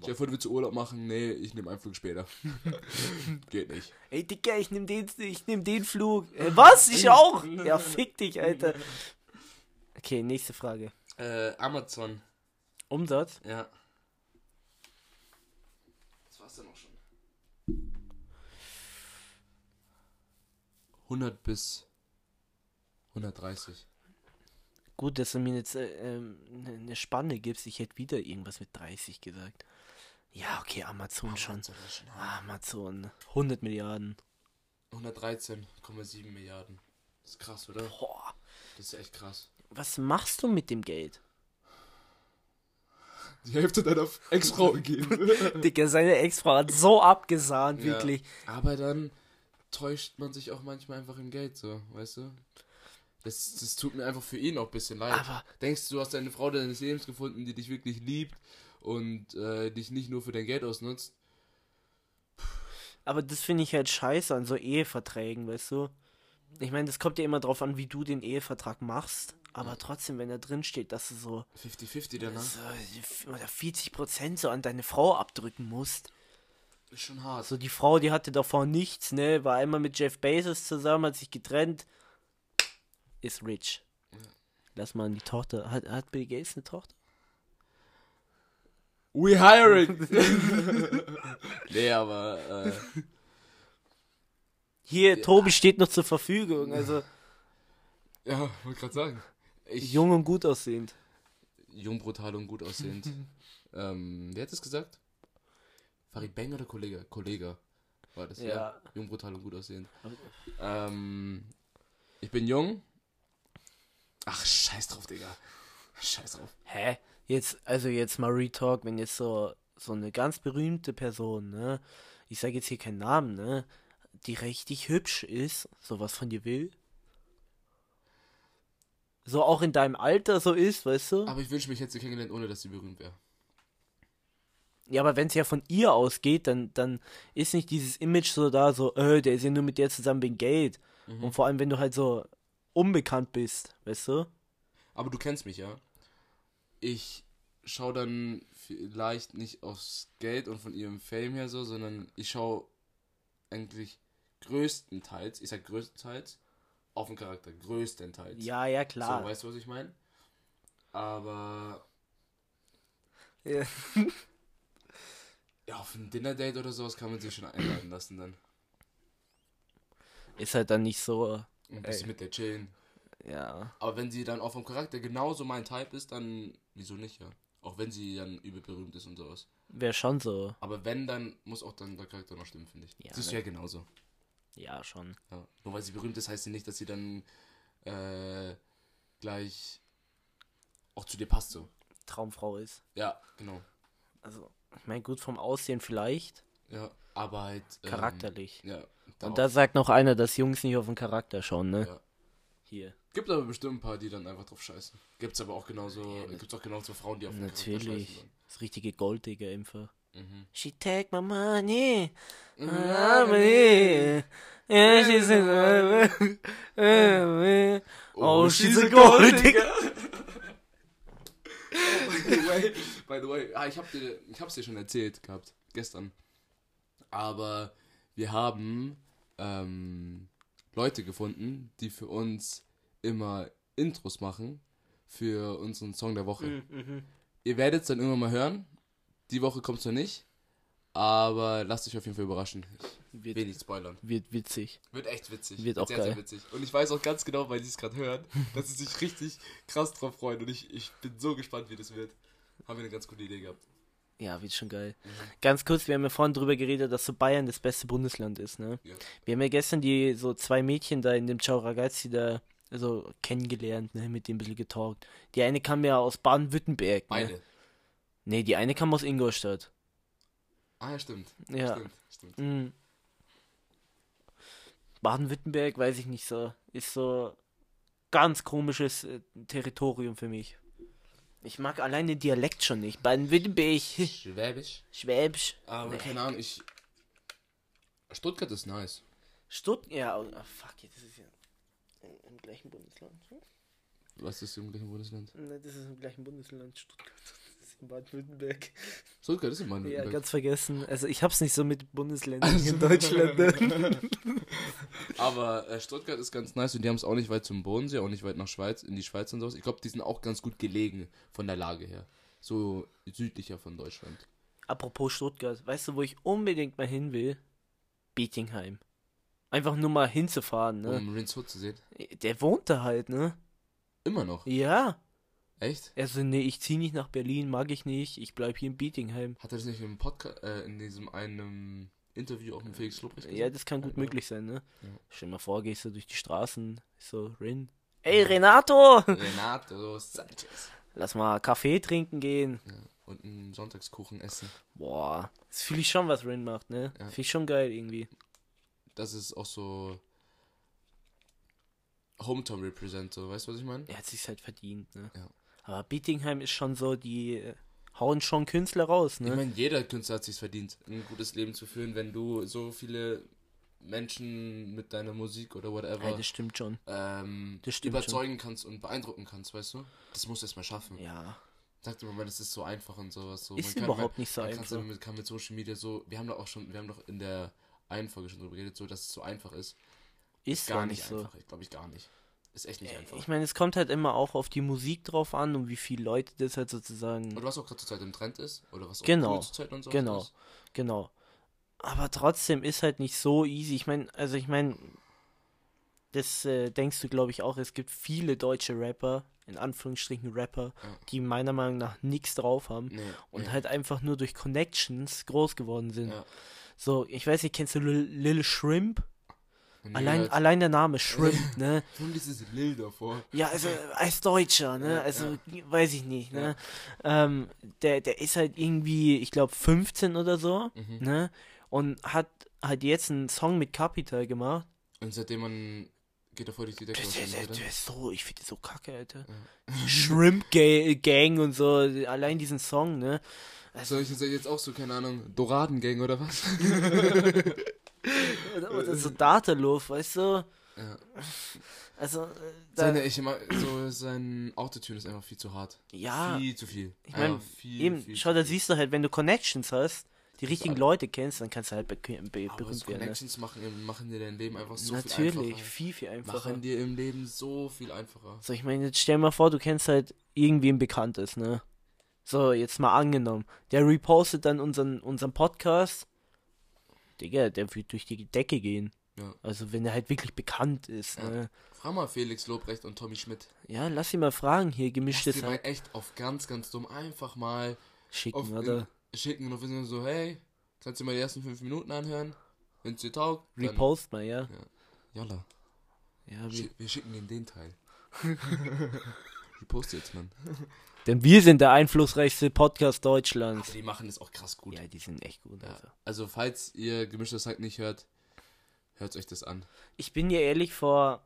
Stell dir vor, du willst Urlaub machen. Nee, ich nehme einen Flug später. Geht nicht. Ey, Dicker, ich nehm den, ich nehm den Flug. Äh, was? Ich auch? Ja, fick dich, Alter. Okay, nächste Frage. Äh, Amazon. Umsatz? Ja. Das war's dann auch schon. 100 bis 130. Gut, dass du mir jetzt äh, ähm, ne- eine Spanne gibst. Ich hätte wieder irgendwas mit 30 gesagt. Ja, okay, Amazon schon. Amazon schon hart. Amazon. 100 Milliarden. 113,7 Milliarden. Das ist krass, oder? Boah. Das ist echt krass. Was machst du mit dem Geld? Die Hälfte deiner Ex-Frau gegeben. Digga, seine Ex-Frau hat so abgesahnt, wirklich. Ja, aber dann täuscht man sich auch manchmal einfach im Geld, so, weißt du? Das, das tut mir einfach für ihn auch ein bisschen leid. Aber- Denkst du, du hast eine Frau deines Lebens gefunden, die dich wirklich liebt und äh, dich nicht nur für dein Geld ausnutzt? Aber das finde ich halt scheiße an so Eheverträgen, weißt du? Ich meine, das kommt ja immer drauf an, wie du den Ehevertrag machst. Aber trotzdem, wenn da drin steht, dass du so, 50-50 danach. so oder 40% so an deine Frau abdrücken musst. Ist schon hart. So die Frau, die hatte davor nichts, ne? War einmal mit Jeff Bezos zusammen, hat sich getrennt. Ist rich. Lass mal an die Tochter. Hat, hat Bill Gates eine Tochter? We hiring! nee, aber äh, Hier, Tobi steht noch zur Verfügung. Also ja, wollte gerade sagen. Ich, jung und gut aussehend. jung, brutal und gut aussehend. ähm, wer hat das gesagt? Farid Bang oder Kollege? Kollege war das, ja. Ja. Jung, brutal und gut aussehend. Ähm, ich bin jung. Ach, scheiß drauf, Digga. Scheiß drauf. Hä? Jetzt, also jetzt mal Retalk, wenn jetzt so, so eine ganz berühmte Person, ne? Ich sage jetzt hier keinen Namen, ne? Die richtig hübsch ist, sowas von dir will. So auch in deinem Alter so ist, weißt du? Aber ich wünsche mich, hätte sie kennengelernt, ohne dass sie berühmt wäre. Ja, aber wenn es ja von ihr ausgeht, dann, dann ist nicht dieses Image so da, so, äh, der ist ja nur mit der zusammen wegen Geld. Und vor allem, wenn du halt so unbekannt bist, weißt du? Aber du kennst mich, ja. Ich schaue dann vielleicht nicht aufs Geld und von ihrem Fame her so, sondern ich schaue eigentlich größtenteils, ich sag größtenteils, auf den Charakter. Größtenteils. Ja, ja, So, klar. weißt du, was ich meine? Aber Ja. ja, auf ein Dinner-Date oder sowas kann man sich schon einladen lassen dann. Ist halt dann nicht so, Ein bisschen mit der chillen. ja. Aber wenn sie dann auch vom Charakter genauso mein Type ist, dann wieso nicht, ja? Auch wenn sie dann übel berühmt ist und sowas. Wäre schon so. Aber wenn, dann muss auch dann der Charakter noch stimmen, finde ich. Ja, Siehst du ne. ja genauso. Ja, schon. Ja. Nur weil sie berühmt ist, heißt sie nicht, dass sie dann äh, gleich auch zu dir passt so. Traumfrau ist. Ja, genau. Also, ich meine, gut vom Aussehen vielleicht, Ja, aber halt. ähm, charakterlich. Ja. Und auch. da sagt noch einer, dass Jungs nicht auf den Charakter schauen, ne? Ja. Hier. Gibt aber bestimmt ein paar, die dann einfach drauf scheißen. Gibt's aber auch genauso, gibt's auch genauso Frauen, die auf den Charakter Natürlich. scheißen. Das richtige Golddigger einfach. Mhm. She take my money. money. Yeah, she's a Oh, she's a gold digger. By the way, ah, ich hab dir, ich hab's dir schon erzählt gehabt, gestern. Aber wir haben ähm, Leute gefunden, die für uns immer Intros machen für unseren Song der Woche. Mhm, mhm. Ihr werdet es dann irgendwann mal hören. Die Woche kommt's noch nicht. Aber lasst euch auf jeden Fall überraschen. Ich will Wird, nicht spoilern. wird witzig. Wird echt witzig. Wird auch sehr, geil. sehr witzig. Und ich weiß auch ganz genau, weil sie es gerade hören, dass sie sich richtig krass drauf freuen. Und ich, ich bin so gespannt, wie das wird. Haben wir eine ganz gute Idee gehabt. Ja, wird schon geil. Mhm. Ganz kurz, wir haben ja vorhin drüber geredet, dass so Bayern das beste Bundesland ist, ne? Ja. Wir haben ja gestern die so zwei Mädchen da in dem Ciao Ragazzi da also kennengelernt, ne, mit dem ein bisschen getalkt. Die eine kam ja aus Baden-Württemberg, ne? Beide. Nee, die eine kam aus Ingolstadt. Ah, ja, stimmt. Ja. Stimmt, stimmt. Mhm. Baden-Württemberg, weiß ich nicht so, ist so ganz komisches äh, Territorium für mich. Ich mag allein den Dialekt schon nicht. Baden-Württemberg, Schwäbisch. Schwäbisch. Aber Nee. keine Ahnung, ich. Stuttgart ist nice. Stuttgart, ja, oh, ah, fuck, das ist ja im, im gleichen Bundesland. Hm? Was ist im gleichen Bundesland? Ne, das ist im gleichen Bundesland, Stuttgart. Das ist in Baden-Württemberg. Stuttgart ist in meinem Ja, ganz vergessen. Also ich hab's nicht so mit Bundesländern in Deutschland. Ne? Aber äh, Stuttgart ist ganz nice und die haben es auch nicht weit zum Bodensee, auch nicht weit nach Schweiz, in die Schweiz und sowas. Ich glaube, die sind auch ganz gut gelegen von der Lage her. So südlicher von Deutschland. Apropos Stuttgart, weißt du, wo ich unbedingt mal hin will? Bietingheim. Einfach nur mal hinzufahren, ne? Um Rins Hood zu sehen. Der wohnt da halt, ne? Immer noch. Ja. Echt? Also, nee, ich zieh nicht nach Berlin, mag ich nicht. Ich bleib hier in Bietingheim. Hat er das nicht im Podcast, äh, in diesem einen Interview auch mit Felix Lobrecht gesagt? Ja, das kann gut Ja. möglich sein, ne? Ja. Stell dir mal vor, gehst du durch die Straßen, so, Rin. Ey, Renato! Renato Sanchez. Lass mal Kaffee trinken gehen. Ja. Und einen Sonntagskuchen essen. Boah, das fühle ich schon, was Rin macht, ne? Ja. Finde ich schon geil irgendwie. Das ist auch so Hometown Represent, so, weißt du, was ich meine? Er hat sich's halt verdient, ne? Ja. Aber Bietingheim ist schon so, die äh, hauen schon Künstler raus, ne? Ich meine, jeder Künstler hat sich verdient, ein gutes Leben zu führen, wenn du so viele Menschen mit deiner Musik oder ja, whatever das stimmt schon. ähm, das stimmt überzeugen kannst und beeindrucken kannst, weißt du? Das musst du erstmal schaffen. Ja. Sagt immer, das ist so einfach und sowas. So. Ist Man überhaupt nicht so man einfach. Mit, kann mit Social Media so, wir haben doch auch schon, wir haben doch in der einen Folge schon drüber geredet, so, dass es so einfach ist. Ist Gar gar nicht, nicht so. einfach, glaube ich gar nicht. Ist echt nicht einfach. Ich meine, es kommt halt immer auch auf die Musik drauf an und wie viele Leute das halt sozusagen. Oder was auch gerade zurzeit im Trend ist, oder was auch Genau, cool zurzeit und so genau. ist. Genau. Aber trotzdem ist halt nicht so easy. Ich meine, also ich meine, das äh, denkst du, glaube ich, auch. Es gibt viele deutsche Rapper, in Anführungsstrichen Rapper, Ja. die meiner Meinung nach nichts drauf haben Nee, und nee. halt einfach nur durch Connections groß geworden sind. Ja. So, ich weiß nicht, kennst du Lil, Lil Shrimp? Allein, halt- allein der Name Shrimp, ne? Warum dieses Lil davor? Ja, also als Deutscher, ne? Ja, Also weiß ich nicht, ne? Ähm, der, der ist halt irgendwie, ich glaube, 15 oder so, Mhm. ne? Und hat halt jetzt einen Song mit Capital gemacht. Und seitdem man geht er voll durch die Decke. Der, der, der, ist so, ich finde so kacke, Alter. Shrimp Ga Gang und so, allein diesen Song, ne? Soll ich jetzt auch so, keine Ahnung, Doradengang oder was? Oder, oder so Dataluf, weißt du? Ja. Also, äh, da, Seine, ich immer, so, sein Autotune ist einfach viel zu hart. ja, Viel zu viel. ich meine, Einfach viel, eben, viel schau, da viel. siehst du halt, wenn du Connections hast, die richtigen. Leute kennst, dann kannst du halt be be Aber berühmt so werden. Ne? Connections machen, machen dir dein Leben einfach so viel Natürlich, einfacher. viel, viel einfacher. Machen dir im Leben so viel einfacher. So, ich meine, jetzt stell mal vor, du kennst halt irgendwen Bekanntes, ne? So, jetzt mal angenommen. Der repostet dann unseren, unseren Podcast. Digga, der wird durch die Decke gehen. Ja. Also, wenn er halt wirklich bekannt ist, Ja. ne? Frag mal Felix Lobrecht und Tommy Schmidt. Ja, lass ihn mal fragen hier, Lass gemischtes dir mal Hack echt auf ganz, ganz dumm einfach mal schicken, auf oder? schicken und auf Instagram so, hey, kannst du mal die ersten fünf Minuten anhören? Wenn es dir taugt, Repost mal, ja. Jalla. Ja, wir, Schi- Wir schicken in den Teil. Repost jetzt, Mann. Denn wir sind der einflussreichste Podcast Deutschlands. Aber die machen es auch krass gut. Ja, die sind echt gut, Ja. also. Also, falls ihr gemischtes Hack nicht hört, hört euch das an. Ich bin ja ehrlich vor,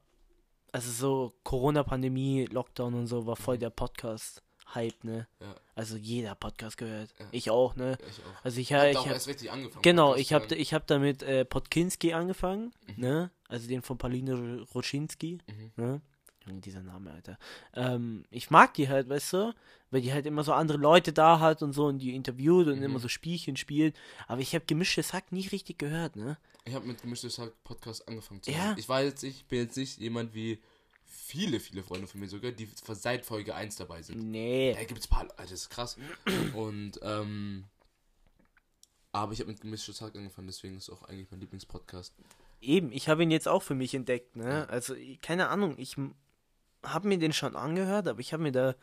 also so Corona-Pandemie, Lockdown und so, war voll der Podcast-Hype, ne? Ja. Also jeder Podcast gehört. Ja. Ich auch, ne? Ja, ich auch. Also ich, Ich ha- hab ich hab, erst richtig angefangen. genau, Podcast ich habe ich hab damit äh, Podkinski angefangen, Mhm. ne? Also den von Pauline Roschinski, Mhm. ne? Junge, dieser Name, Alter. Ähm, ich mag die halt, weißt du, weil die halt immer so andere Leute da hat und so und die interviewt und Mhm. immer so Spielchen spielt. Aber ich habe gemischtes Hack nie richtig gehört, ne? Ich habe mit gemischtes Hack Podcast angefangen zu Ja. hören. Ich war jetzt nicht, bin jetzt nicht jemand wie viele, viele Freunde von mir sogar, die seit Folge 1 dabei sind. Nee. Da gibt's ein paar, Alter, das ist krass. Und, ähm, aber ich habe mit gemischtes Hack angefangen, deswegen ist auch eigentlich mein Lieblingspodcast. Eben, ich habe ihn jetzt auch für mich entdeckt, ne? Also, ich- keine Ahnung, ich habe mir den schon angehört, aber ich habe mir da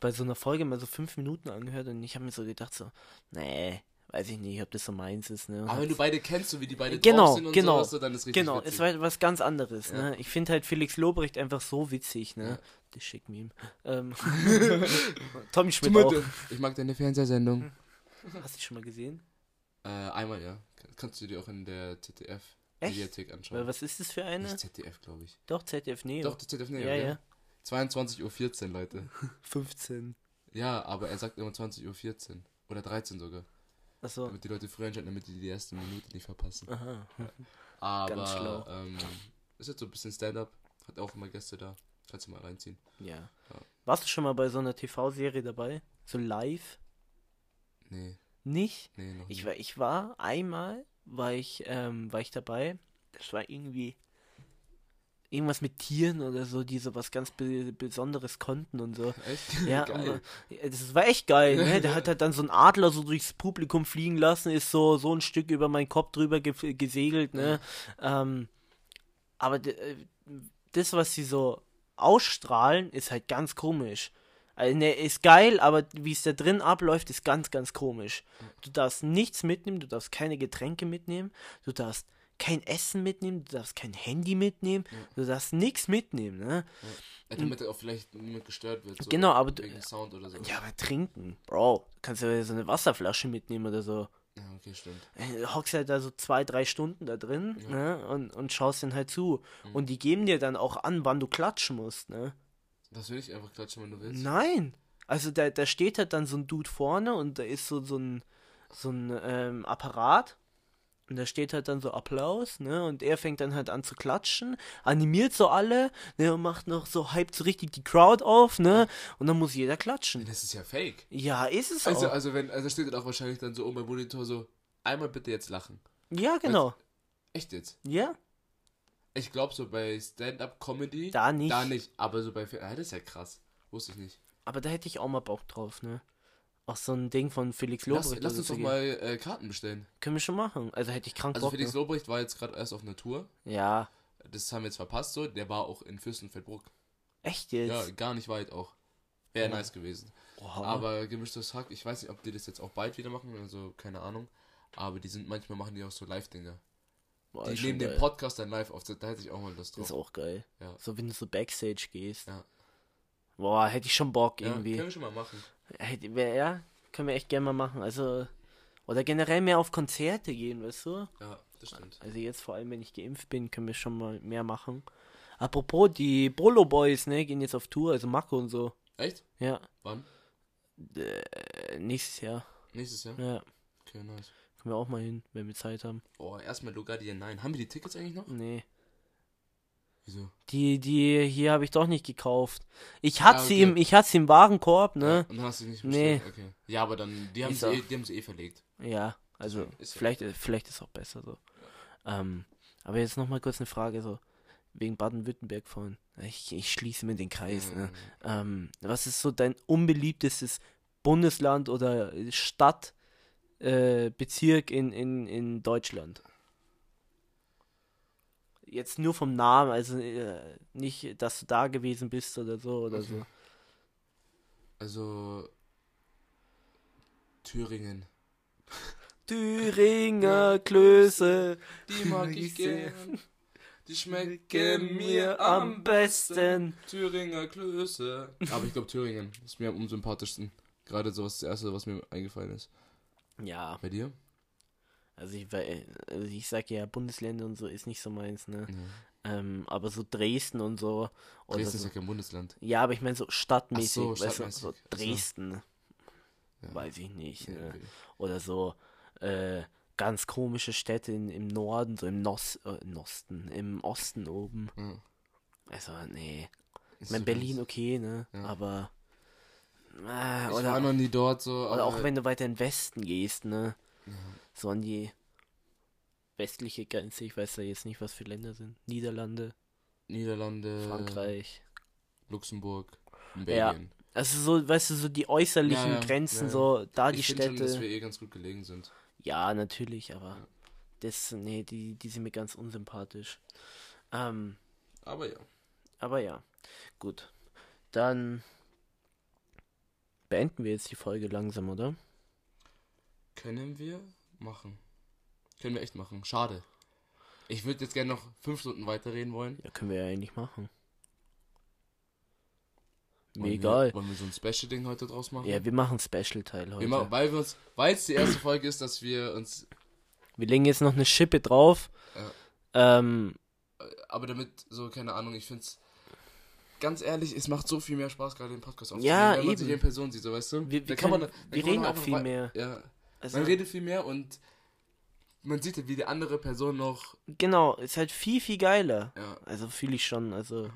bei so einer Folge mal so fünf Minuten angehört und ich habe mir so gedacht, so, nee, weiß ich nicht, ob das so meins ist, ne? Aber wenn du beide kennst, so wie die beide Genau, drauf sind und genau. sowas, so, dann ist richtig Genau, witzig. es war was ganz anderes, Ja. ne? Ich finde halt Felix Lobrecht einfach so witzig, ne? Ja. Das schick Meme. Ähm, Tommy Schmidt auch. Ich mag deine Fernsehsendung. Hast du die schon mal gesehen? Äh, einmal, ja. Kannst du dir auch in der ZDF? Mediathek anschauen. Weil was ist das für eine? Nicht ZDF, glaube ich. Doch, ZDF Neo. Doch, das ZDF, nee, ja, ja. 22.14 Uhr, Leute. 15. Ja, aber er sagt immer 20.14 Uhr. Oder 13 sogar. Achso. Damit die Leute früher einschalten, damit die die erste Minute nicht verpassen. Aha. Aber, schlau. ähm, ist jetzt so ein bisschen Stand-up. Hat auch immer Gäste da. Kannst du mal reinziehen. Ja. Ja. Warst du schon mal bei so einer TV-Serie dabei? So live? Nee, Nicht? nee, noch Ich nicht. war, ich war einmal, war ich, ähm, war ich dabei. Das war irgendwie irgendwas mit Tieren oder so, die so was ganz Be Besonderes konnten und so. Echt? Ja, Geil. und, das war echt geil, ne? Der hat halt dann so einen Adler so durchs Publikum fliegen lassen, ist so, so ein Stück über meinen Kopf drüber ge gesegelt, ne? Ähm, aber äh, das, was sie so ausstrahlen, ist halt ganz komisch. Also, ne, ist geil, aber wie es da drin abläuft, ist ganz, ganz komisch. Du darfst nichts mitnehmen, du darfst keine Getränke mitnehmen, du darfst kein Essen mitnehmen, du darfst kein Handy mitnehmen, du darfst nichts mitnehmen, ne? Ja, damit auch vielleicht niemand gestört wird. So Genau, aber du- Sound oder so. Ja, aber trinken, Bro, du kannst ja so eine Wasserflasche mitnehmen oder so. Ja, okay, stimmt. Äh, Du hockst halt da so zwei, drei Stunden da drin, Ja. ne? Und, und schaust den halt zu. Mhm. Und die geben dir dann auch an, wann du klatschen musst, ne? Das will ich einfach klatschen, wenn du willst. Nein. Also da, da steht halt dann so ein Dude vorne und da ist so, so ein, so ein ähm, Apparat. Und da steht halt dann so Applaus, ne? Und er fängt dann halt an zu klatschen, animiert so alle, ne? Und macht noch so, hypt so richtig die Crowd auf, ne? Und dann muss jeder klatschen. Das ist ja fake. Ja, ist es Also, auch. also wenn, also steht dann auch wahrscheinlich dann so oben beim Monitor so, einmal bitte jetzt lachen. ja, genau. Echt jetzt? Ja, Ich glaube so bei Stand-Up-Comedy. Da nicht. Da nicht, aber so bei ah, das ist ja krass. Wusste ich nicht. aber da hätte ich auch mal Bock drauf, ne? Auch so ein Ding von Felix Lass, Lobrecht. lass oder uns doch mal äh, Karten bestellen. Können wir schon machen. Also hätte ich krank Also Bock. Felix ne? Lobrecht war jetzt gerade erst auf einer Tour. Ja, Das haben wir jetzt verpasst so. Der war auch in Fürstenfeldbruck. echt jetzt? Ja, gar nicht weit auch. Wäre Oh. nice gewesen. Oha. Aber gemischtes Hack, ich weiß nicht, ob die das jetzt auch bald wieder machen, also keine Ahnung. Aber die sind manchmal machen die auch so Live-Dinger. Boah, Die nehmen den geil. Podcast dann live auf. Da hätte ich auch mal Lust Das ist drauf. auch geil. Ja. So wenn du so Backstage gehst. Ja. Boah, hätte ich schon Bock Ja, irgendwie. können wir schon mal machen. Ja, können wir echt gerne mal machen. Also, oder generell mehr auf Konzerte gehen, weißt du? Ja, das stimmt. Also jetzt vor allem, wenn ich geimpft bin, können wir schon mal mehr machen. Apropos, die Bolo Boys, ne, gehen jetzt auf Tour, also Marco und so. Echt? Ja, Wann? äh, nächstes Jahr. Nächstes Jahr? Ja, Okay, nice. können wir auch mal hin, wenn wir Zeit haben. Oh, erstmal Lugardia 9. Haben wir die Tickets eigentlich noch? Nee. Wieso? Die, die hier habe ich doch nicht gekauft. Ich hatte Ah, sie okay. im, ich hatte sie im Warenkorb, Ja, ne? und dann hast du die nicht Nee. bestellt? Okay. Ja, aber dann, die haben, sie eh, die haben sie eh verlegt. Ja, also ist ja- vielleicht, vielleicht ist auch besser so. Ähm, aber jetzt noch mal kurz eine Frage so wegen Baden-Württemberg vorhin. Ich, ich schließe mir den Kreis. Ne? Ähm, was ist so dein unbeliebtestes Bundesland oder Stadt, äh, Bezirk in, in, in Deutschland? Jetzt nur vom Namen, also äh, nicht, dass du da gewesen bist oder so oder Okay. so. Also, Thüringen. Thüringer Klöße, Die mag ich gern. Die schmecken mir am besten. besten. Thüringer Klöße. Aber ich glaube Thüringen ist mir am unsympathischsten. Gerade so was das erste, was mir eingefallen ist. Ja, Bei dir? Also ich, also ich sag ja, Bundesländer und so ist nicht so meins, ne? Ähm, aber so Dresden und so. Dresden ist so. ja kein Bundesland. Ja, aber ich meine so stadtmäßig, so, weißt du, so. Dresden, Ja. weiß ich nicht. Ja, ne? okay. Oder so äh, ganz komische Städte in, im Norden, so im Nos, äh, im Osten, im Osten oben. Ja. Also, nee. Ich mein, so Berlin okay, ne? Ja. Aber. Ah, Ich oder war noch nie dort so. oder auch wenn du weiter in den Westen gehst, ne? Ja. So an die westliche Grenze. Ich weiß da jetzt nicht, was für Länder sind. Niederlande, Niederlande, Frankreich. Luxemburg, Ja. Belgien. Also so, weißt du, so die äußerlichen Ja, ja, Grenzen, ja, ja. so da die ich finde schon, dass Städte. wir eh ganz gut gelegen sind. Ja, natürlich, aber Ja. das, nee, die, die sind mir ganz unsympathisch. Ähm, Aber ja. aber ja, gut. Dann beenden wir jetzt die Folge langsam, oder? Können wir machen. Können wir echt machen. Schade. Ich würde jetzt gerne noch fünf Stunden weiterreden wollen. Ja, können wir ja eigentlich machen. Mir Wollen egal. Wir, wollen wir so ein Special-Ding heute draus machen? Ja, wir machen Special-Teil heute. wir machen, weil wir uns, weil es die erste Folge ist, dass wir uns, Wir legen jetzt noch eine Schippe drauf. Ähm, äh, aber damit, so, keine Ahnung, ich finde es, ganz ehrlich, es macht so viel mehr Spaß, gerade den Podcast aufzunehmen, Ja, wenn man eben. sich in Person sieht, so, weißt du? wir, wir, kann können, man- wir reden auch viel mehr. Ja, Also, man redet viel mehr und man sieht halt, wie die andere Person noch, genau, ist halt viel, viel geiler. ja, Also fühle ich schon. Also,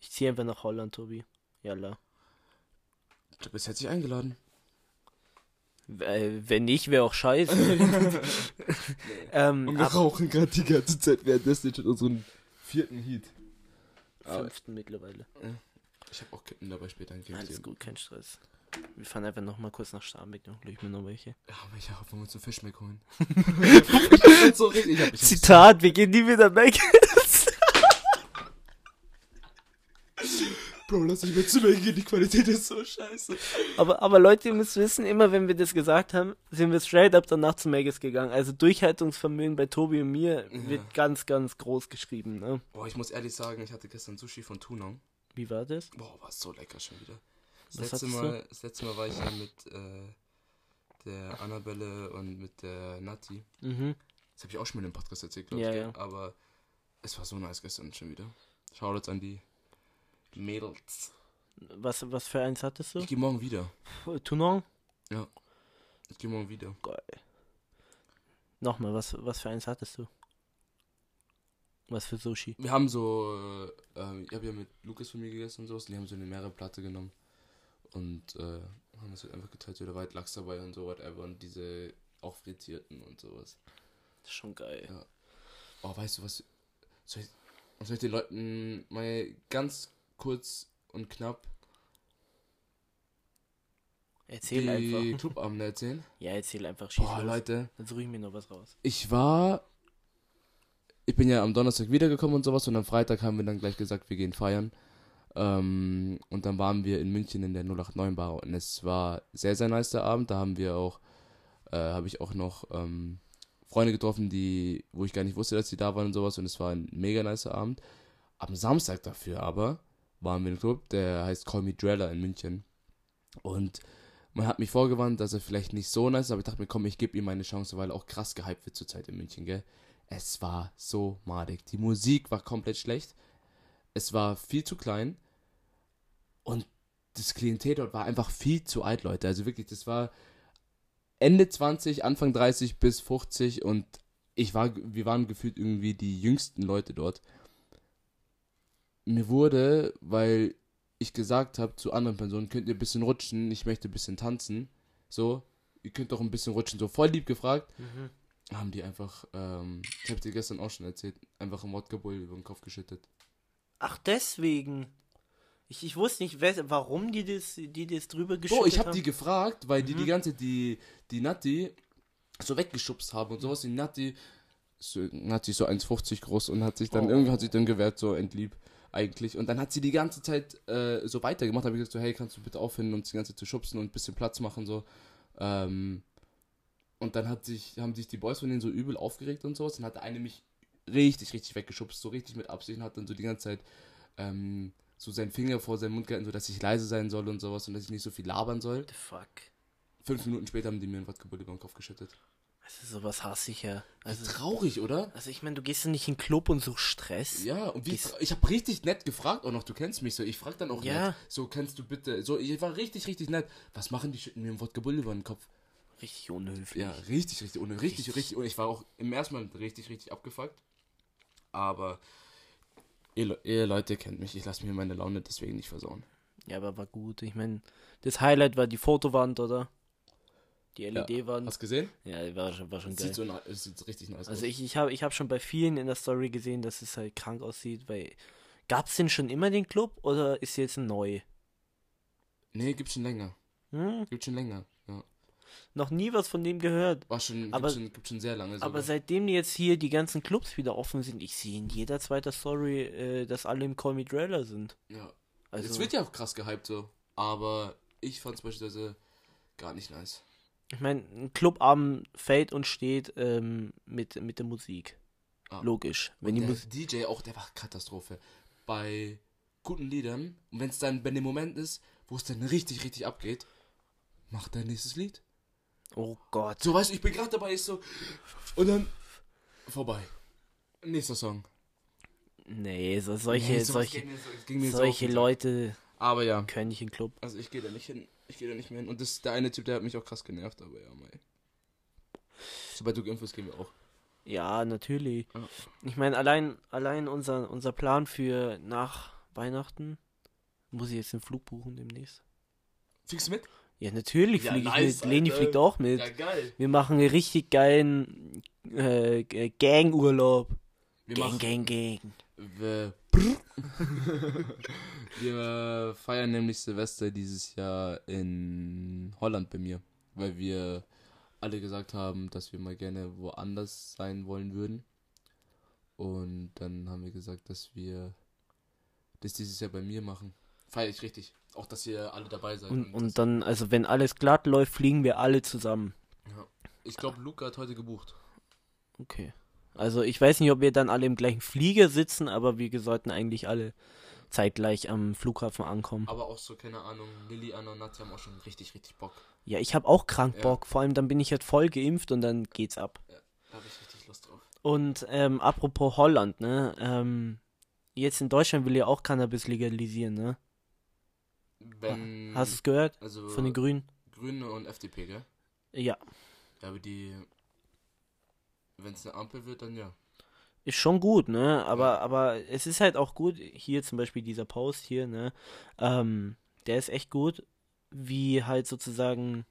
ich ziehe einfach nach Holland, Tobi. Jalla. du bist herzlich eingeladen. Äh, wenn nicht, wäre auch scheiße. ähm, Und wir rauchen gerade die ganze Zeit währenddessen schon unseren vierten Heat. Aber fünften mittlerweile. ich habe auch Kippen dabei später Alles gut, kein Stress. Wir fahren einfach noch mal kurz nach Starnberg, hol ich mir noch welche. Ja, aber ich hoffe, wir uns einen Fischmeck holen. so richtig. Ich hab, ich hab Zitat, wir gehen nie wieder weg. Bro, lass mich mit zu mir gehen, die Qualität ist so scheiße. aber, aber Leute, ihr müsst wissen, immer wenn wir das gesagt haben, sind wir straight up danach zu Maggis gegangen. Also Durchhaltungsvermögen bei Tobi und mir Ja. wird ganz, ganz groß geschrieben. Ne? Boah, ich muss ehrlich sagen, ich hatte gestern Sushi von Tunong. Wie war das? Boah, war so lecker schon wieder. Das, letzte Mal, das letzte Mal war ich ja mit äh, der Annabelle und mit der Nati. Mhm. Das habe ich auch schon mal im Podcast erzählt, glaube Ja, ich. ja. Aber es war so nice gestern schon wieder. Shoutouts an die Mädels. Was, was für eins hattest du? Ich gehe morgen wieder. Toulon? Ich gehe morgen wieder. Geil. Nochmal, was, was für eins hattest du? Was für Sushi? Wir haben so, äh, ich habe ja mit Lukas von mir gegessen und sowas, die haben so eine mehrere Platte genommen und äh, haben das halt einfach geteilt, so da war halt Lachs dabei und so, whatever, und diese auch frittierten und sowas. Das ist schon geil. Ja. Oh, weißt du was, soll ich, soll ich den Leuten mal ganz kurz und knapp Erzähl die einfach. Clubabende erzählen? Ja, erzähl einfach. Schieß Boah, los. Leute, Dann suche ich mir noch was raus. ich war, ich bin ja am Donnerstag wiedergekommen und sowas und am Freitag haben wir dann gleich gesagt, wir gehen feiern. Ähm, und dann waren wir in München in der 089 Bar und es war sehr, sehr nice der Abend. Da haben wir auch, äh, habe ich auch noch ähm, Freunde getroffen, die, wo ich gar nicht wusste, dass sie da waren und sowas und es war ein mega nicer Abend. Am Samstag dafür aber waren wir im Club, der heißt Call Me Dreller in München. Und man hat mich vorgewarnt, dass er vielleicht nicht so nice ist, aber ich dachte mir, komm, ich gebe ihm eine Chance, weil er auch krass gehypt wird zurzeit in München, gell? Es war so madig. Die Musik war komplett schlecht. Es war viel zu klein. Und das Klientel dort war einfach viel zu alt, Leute. Also wirklich, das war Ende 20, Anfang 30 bis 50 und ich war, wir waren gefühlt irgendwie die jüngsten Leute dort. Mir wurde, weil ich gesagt habe zu anderen Personen, könnt ihr ein bisschen rutschen, ich möchte ein bisschen tanzen. So, ihr könnt doch ein bisschen rutschen. So voll lieb gefragt. Mhm. Haben die einfach, ähm, ich habe dir gestern auch schon erzählt, einfach ein Wodka Bull über den Kopf geschüttet. Ach, deswegen. Ich, ich wusste nicht, wer, warum die das, die das drüber geschüttet Oh, ich habe haben. die gefragt, weil die Mhm. die ganze die die Natti so weggeschubst haben und sowas. Die Natti so, Natti so 1,50 groß und hat sich dann Oh. irgendwie hat sich dann gewehrt so entlieb eigentlich und dann hat sie die ganze Zeit äh, so weitergemacht. Habe ich gesagt so hey kannst du bitte aufhören uns die ganze Zeit zu schubsen und ein bisschen Platz machen so. Ähm, und dann hat sich haben sich die Boys von denen so übel aufgeregt und sowas. Dann hat der eine mich richtig richtig weggeschubst so richtig mit Absicht und hat dann so die ganze Zeit ähm, so seinen Finger vor seinen Mund gehalten, so dass ich leise sein soll und sowas und dass ich nicht so viel labern soll. The fuck? Fünf Minuten später haben die mir ein Bull über den Kopf geschüttet. Also sowas hasse ich ja. Also, Traurig, oder? also ich meine, du gehst ja nicht in den Club und suchst Stress. Ja, und wie, ich habe richtig nett gefragt, auch noch, du kennst mich so. Ich frag dann auch Ja. nett. So, kannst du bitte, so, ich war richtig, richtig nett. Was machen die schütten mir ein Bull über den Kopf? Richtig unhöflich. Ja, richtig, richtig, richtig, Richtig. richtig, und ich war auch im ersten Mal richtig, richtig abgefuckt. Aber Ihr, ihr Leute kennt mich, ich lasse mir meine Laune deswegen nicht versauen. Ja, aber war gut. Ich meine, das Highlight war die Fotowand, oder? Die LED-Wand. Hast du gesehen? Ja, die war, schon- war schon geil. sieht, so na- sieht richtig nice Also aus. ich, ich habe ich hab schon bei vielen in der Story gesehen, dass es halt krank aussieht, weil gab es denn schon immer den Club oder ist jetzt neu? Nee, gibt's schon länger. Hm? Gibt schon länger. Noch nie was von dem gehört. War schon, Aber- gibt schon, gibt schon sehr lange. Aber sogar. seitdem jetzt hier die ganzen Clubs wieder offen sind, ich sehe in jeder zweiten Story, äh, dass alle im Call Me Trailer sind. ja. Also, es wird ja auch krass gehypt so. Aber ich fand's beispielsweise gar nicht nice. ich meine, ein Clubabend fällt und steht ähm, mit, mit der Musik. Ah. Logisch. Wenn Und die der. DJ auch, der war Katastrophe. Bei guten Liedern, und wenn es dann, wenn der Moment ist, wo es dann richtig, richtig abgeht, macht dein nächstes Lied. Oh Gott. So, weißt du, ich bin gerade dabei, ist so, und dann vorbei. Nächster Song. Nee, so, solche, Nee, solche, so- so solche Sack. Leute Aber ja, können nicht in den Club. also ich gehe da nicht hin. Ich gehe da nicht mehr hin. Und das der eine Typ, der hat mich auch krass genervt, aber ja, mei. Sobald du geimpft gehen wir auch. Ja, natürlich. Ja. Ich meine, allein, allein unser, unser Plan für nach Weihnachten muss ich jetzt den Flug buchen demnächst. Fliegst du mit? Ja, natürlich Ja, fliege nice, ich mit. Leni Alter. fliegt auch mit. Ja, geil. Wir machen einen richtig geilen äh, Gang-Urlaub. Wir Gang, Gang, Gang. Wir, wir feiern nämlich Silvester dieses Jahr in Holland bei mir, weil wir alle gesagt haben, dass wir mal gerne woanders sein wollen würden. Und dann haben wir gesagt, dass wir das dieses Jahr bei mir machen. Feier ich richtig. Auch, dass ihr alle dabei seid. Und, und dann, also wenn alles glatt läuft, fliegen wir alle zusammen. ja. Ich glaube, Luca hat heute gebucht. Okay. Also ich weiß nicht, ob wir dann alle im gleichen Flieger sitzen, aber wir sollten eigentlich alle zeitgleich am Flughafen ankommen. Aber auch so, keine Ahnung, Lilly, Anna und Nadja haben auch schon richtig, richtig Bock. Ja, ich habe auch krank Ja. Bock. Vor allem dann bin ich halt voll geimpft und dann geht's ab. Da habe ich richtig Lust drauf. Und ähm, apropos Holland, ne? Ähm, jetzt in Deutschland will ja auch Cannabis legalisieren, ne? Wenn. Hast du es gehört? also Von den Grünen? Grüne und FDP, gell? Ja. Ja, aber die. Wenn es eine Ampel wird, dann ja. Ist schon gut, ne? Aber, aber es ist halt auch gut, hier zum Beispiel dieser Post hier, ne? Ähm, der ist echt gut, wie halt sozusagen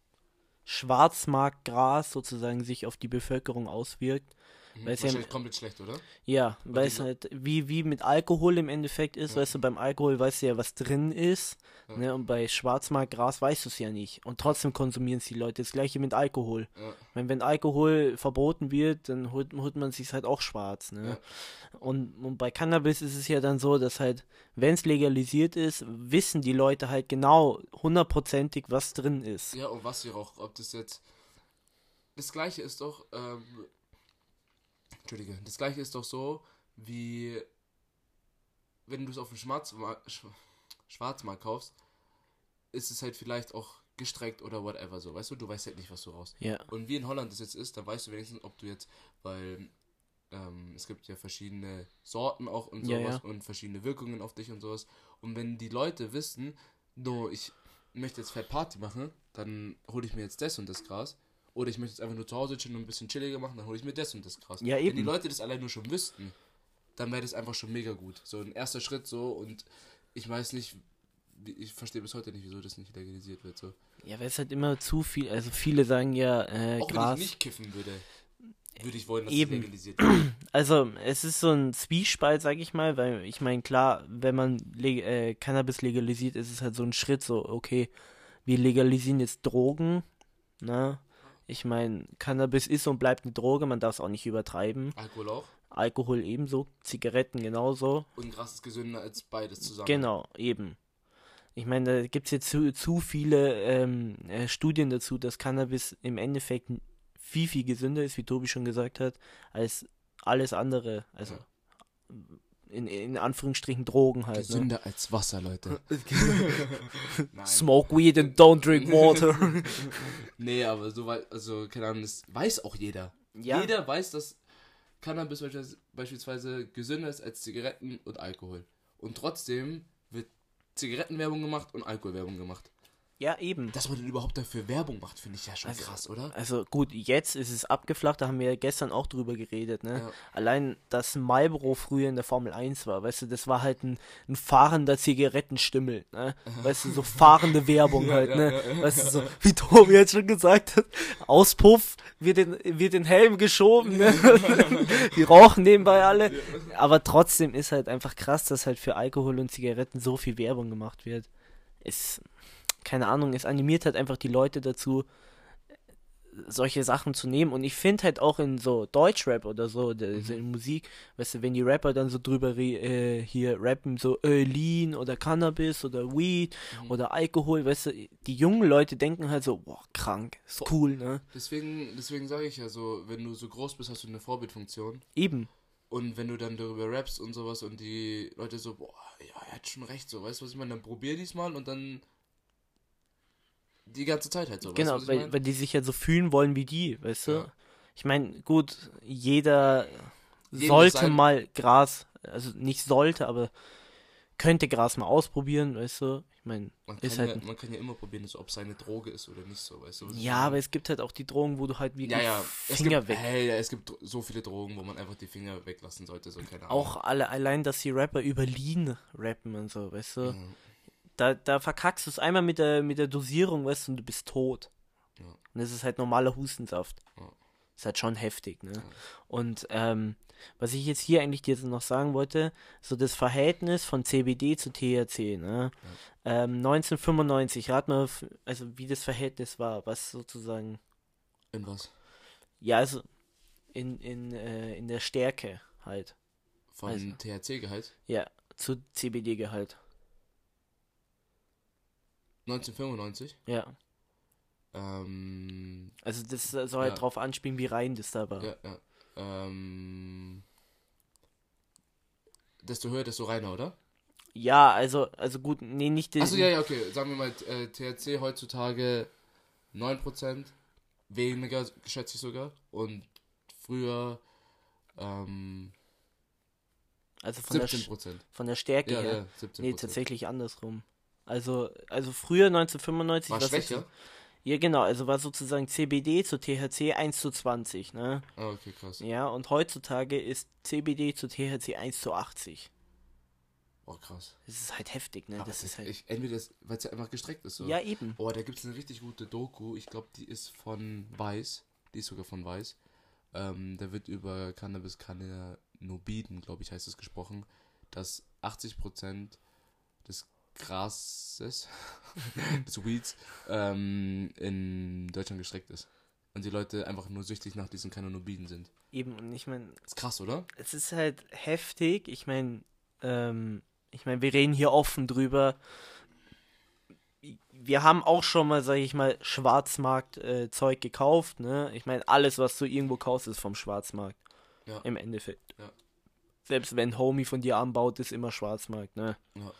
Schwarzmarktgras sozusagen sich auf die Bevölkerung auswirkt. Mhm. Weil es ja- komplett schlecht, oder? Ja, weil es halt wie, wie mit Alkohol im Endeffekt ist, Ja. weißt du, beim Alkohol weißt du ja, was drin ist, Ja. ne, und bei Schwarzmarktgras weißt du es ja nicht. Und trotzdem konsumieren es die Leute. Das gleiche mit Alkohol. Ja. Wenn, wenn Alkohol verboten wird, dann holt, holt man sich halt auch schwarz, ne? Und, und bei Cannabis ist es ja dann so, dass halt, wenn es legalisiert ist, wissen die Leute halt genau hundertprozentig, was drin ist. Ja, und was hier auch, ob das jetzt. Das gleiche ist doch, ähm. Entschuldige, das gleiche ist doch so, wie. Wenn du es auf dem Schwarzmarkt, Sch Schwarzmarkt kaufst, ist es halt vielleicht auch gestreckt oder whatever so, weißt du? Du weißt halt nicht, was du raus. Ja. Und wie in Holland das jetzt ist, da weißt du wenigstens, ob du jetzt, weil ähm, es gibt ja verschiedene Sorten auch und Ja, sowas ja. und verschiedene Wirkungen auf dich und sowas. Und wenn die Leute wissen, no, ich möchte jetzt fett Party machen, dann hole ich mir jetzt das und das Gras. Oder ich möchte jetzt einfach nur zu Hause chillen und ein bisschen chilliger machen, dann hole ich mir das und das Gras. Ja, Wenn die eben. Leute das allein nur schon wüssten, dann wäre das einfach schon mega gut. So ein erster Schritt so und ich weiß nicht, ich verstehe bis heute nicht, wieso das nicht legalisiert wird. So. Ja, weil es halt immer zu viel, also viele sagen ja, äh, Auch wenn Gras. ich nicht kiffen würde, würde ich wollen, dass Eben. es legalisiert wird. Also, es ist so ein Zwiespalt, sag ich mal, weil ich meine, klar, wenn man leg äh, Cannabis legalisiert, ist es halt so ein Schritt, so, okay, wir legalisieren jetzt Drogen, ne? Ich meine, Cannabis ist und bleibt eine Droge, man darf es auch nicht übertreiben. Alkohol auch. Alkohol ebenso, Zigaretten genauso. Und Gras ist gesünder als beides zusammen. Genau, eben. Ich meine, da gibt es jetzt zu, zu viele ähm, äh, Studien dazu, dass Cannabis im Endeffekt viel, viel gesünder ist, wie Tobi schon gesagt hat, als alles andere. Also in, in Anführungsstrichen Drogen halt. Ne? Gesünder als Wasser, Leute. Smoke weed and don't drink water. Nee, aber so weit, also keine Ahnung, das weiß auch jeder. Ja. Jeder weiß, dass Cannabis beispielsweise gesünder ist als Zigaretten und Alkohol. Und trotzdem wird Zigarettenwerbung gemacht und Alkoholwerbung gemacht. Ja, eben. Dass man denn überhaupt dafür Werbung macht, finde ich ja schon krass, oder? Also gut, jetzt ist es abgeflacht, da haben wir ja gestern auch drüber geredet, ne? Ja. Allein, dass Marlboro früher in der Formel 1 war, weißt du, das war halt ein, ein fahrender Zigarettenstimmel, ne? Weißt du, so fahrende Werbung halt, ja, ne? ja, weißt du, so, wie Tobi jetzt schon gesagt hat, Auspuff, wird in, wird in Helm geschoben, ne? Die rauchen nebenbei alle. Aber trotzdem ist halt einfach krass, dass halt für Alkohol und Zigaretten so viel Werbung gemacht wird. Es, keine Ahnung, es animiert halt einfach die Leute dazu, solche Sachen zu nehmen. Und ich finde halt auch in so Deutschrap oder so, der, so in Musik, weißt du, wenn die Rapper dann so drüber äh, hier rappen, so äh, Lean oder Cannabis oder Weed oder Alkohol, weißt du, die jungen Leute denken halt so, boah, krank, ist cool, ne? Deswegen, deswegen sage ich ja so, wenn du so groß bist, hast du eine Vorbildfunktion. Eben, Und wenn du dann darüber rappst und sowas und die Leute so, boah, ja, er hat schon recht, so, weißt du, was ich meine? Dann probier diesmal und dann die ganze Zeit halt so, genau, weißt du, weil, weil die sich ja so fühlen wollen wie die, weißt du? Ja. Ich meine, gut, jeder Jedem sollte sein- mal Gras, also nicht sollte, aber könnte Gras mal ausprobieren, weißt du? Ich meine, Man ist kann, halt ja, man kann ja immer probieren, ob es eine Droge ist oder nicht so, weißt du? Ja, aber es gibt halt auch die Drogen, wo du halt wirklich ja, ja, es Finger gibt, weg. Hey, ja, es gibt so viele Drogen, wo man einfach die Finger weglassen sollte, so keine Ahnung. Auch alle, allein, dass die Rapper über Lean rappen und so, weißt du? Mhm. Da, da verkackst du es einmal mit der, mit der Dosierung, weißt du, und du bist tot. Ja. Und das ist halt normaler Hustensaft. Ja. Ist halt schon heftig, ne? Und ähm, was ich jetzt hier eigentlich dir noch sagen wollte, so das Verhältnis von CBD zu THC, ne? Ähm, 1995, rat mal, also wie das Verhältnis war, was sozusagen, In was? ja, also in, in, äh, in der Stärke halt, Von Also. THC-Gehalt? ja, zu CBD-Gehalt, 1995? ja. Ähm, Also das soll halt Ja. drauf anspielen, wie rein das da war. ja, ja. Ähm, desto höher, desto reiner, oder? Ja, also, also gut, nee, nicht den. Achso, ja, ja, okay. Sagen wir mal, äh, THC heutzutage 9%, weniger, schätze ich sogar. Und früher ähm, also von der, Sch- 17%. von der Stärke Ja, her. ja, 17%. Nee, tatsächlich andersrum. Also, also früher 1995 War war Ja, genau, also war sozusagen CBD zu THC 1 zu 20, ne? Ah, okay, krass. Ja, und heutzutage ist CBD zu THC 1 zu 80. Oh, krass. Das ist halt heftig, ne? Aber Das ist halt. ich, entweder, weil es ja einfach gestreckt ist. So. Ja, eben. Oh, da gibt es eine richtig gute Doku. Ich glaube, die ist von Weiß. Die ist sogar von Weiß. Ähm, da wird über Cannabis Cannabinoiden, glaube ich, heißt es gesprochen, dass 80% des Grases, des Weeds, ähm, in Deutschland gestreckt ist. Und die Leute einfach nur süchtig nach diesen Cannabinoiden sind. Eben, und ich meine, ist krass, oder? es ist halt heftig. Ich meine, ähm, ich meine, wir reden hier offen drüber. Wir haben auch schon mal, sag ich mal, Schwarzmarkt-Zeug gekauft, ne? Ich meine, alles, was du irgendwo kaufst, ist vom Schwarzmarkt. Ja. Im Endeffekt. Ja. Selbst wenn Homie von dir anbaut, ist immer Schwarzmarkt, ne? Ja.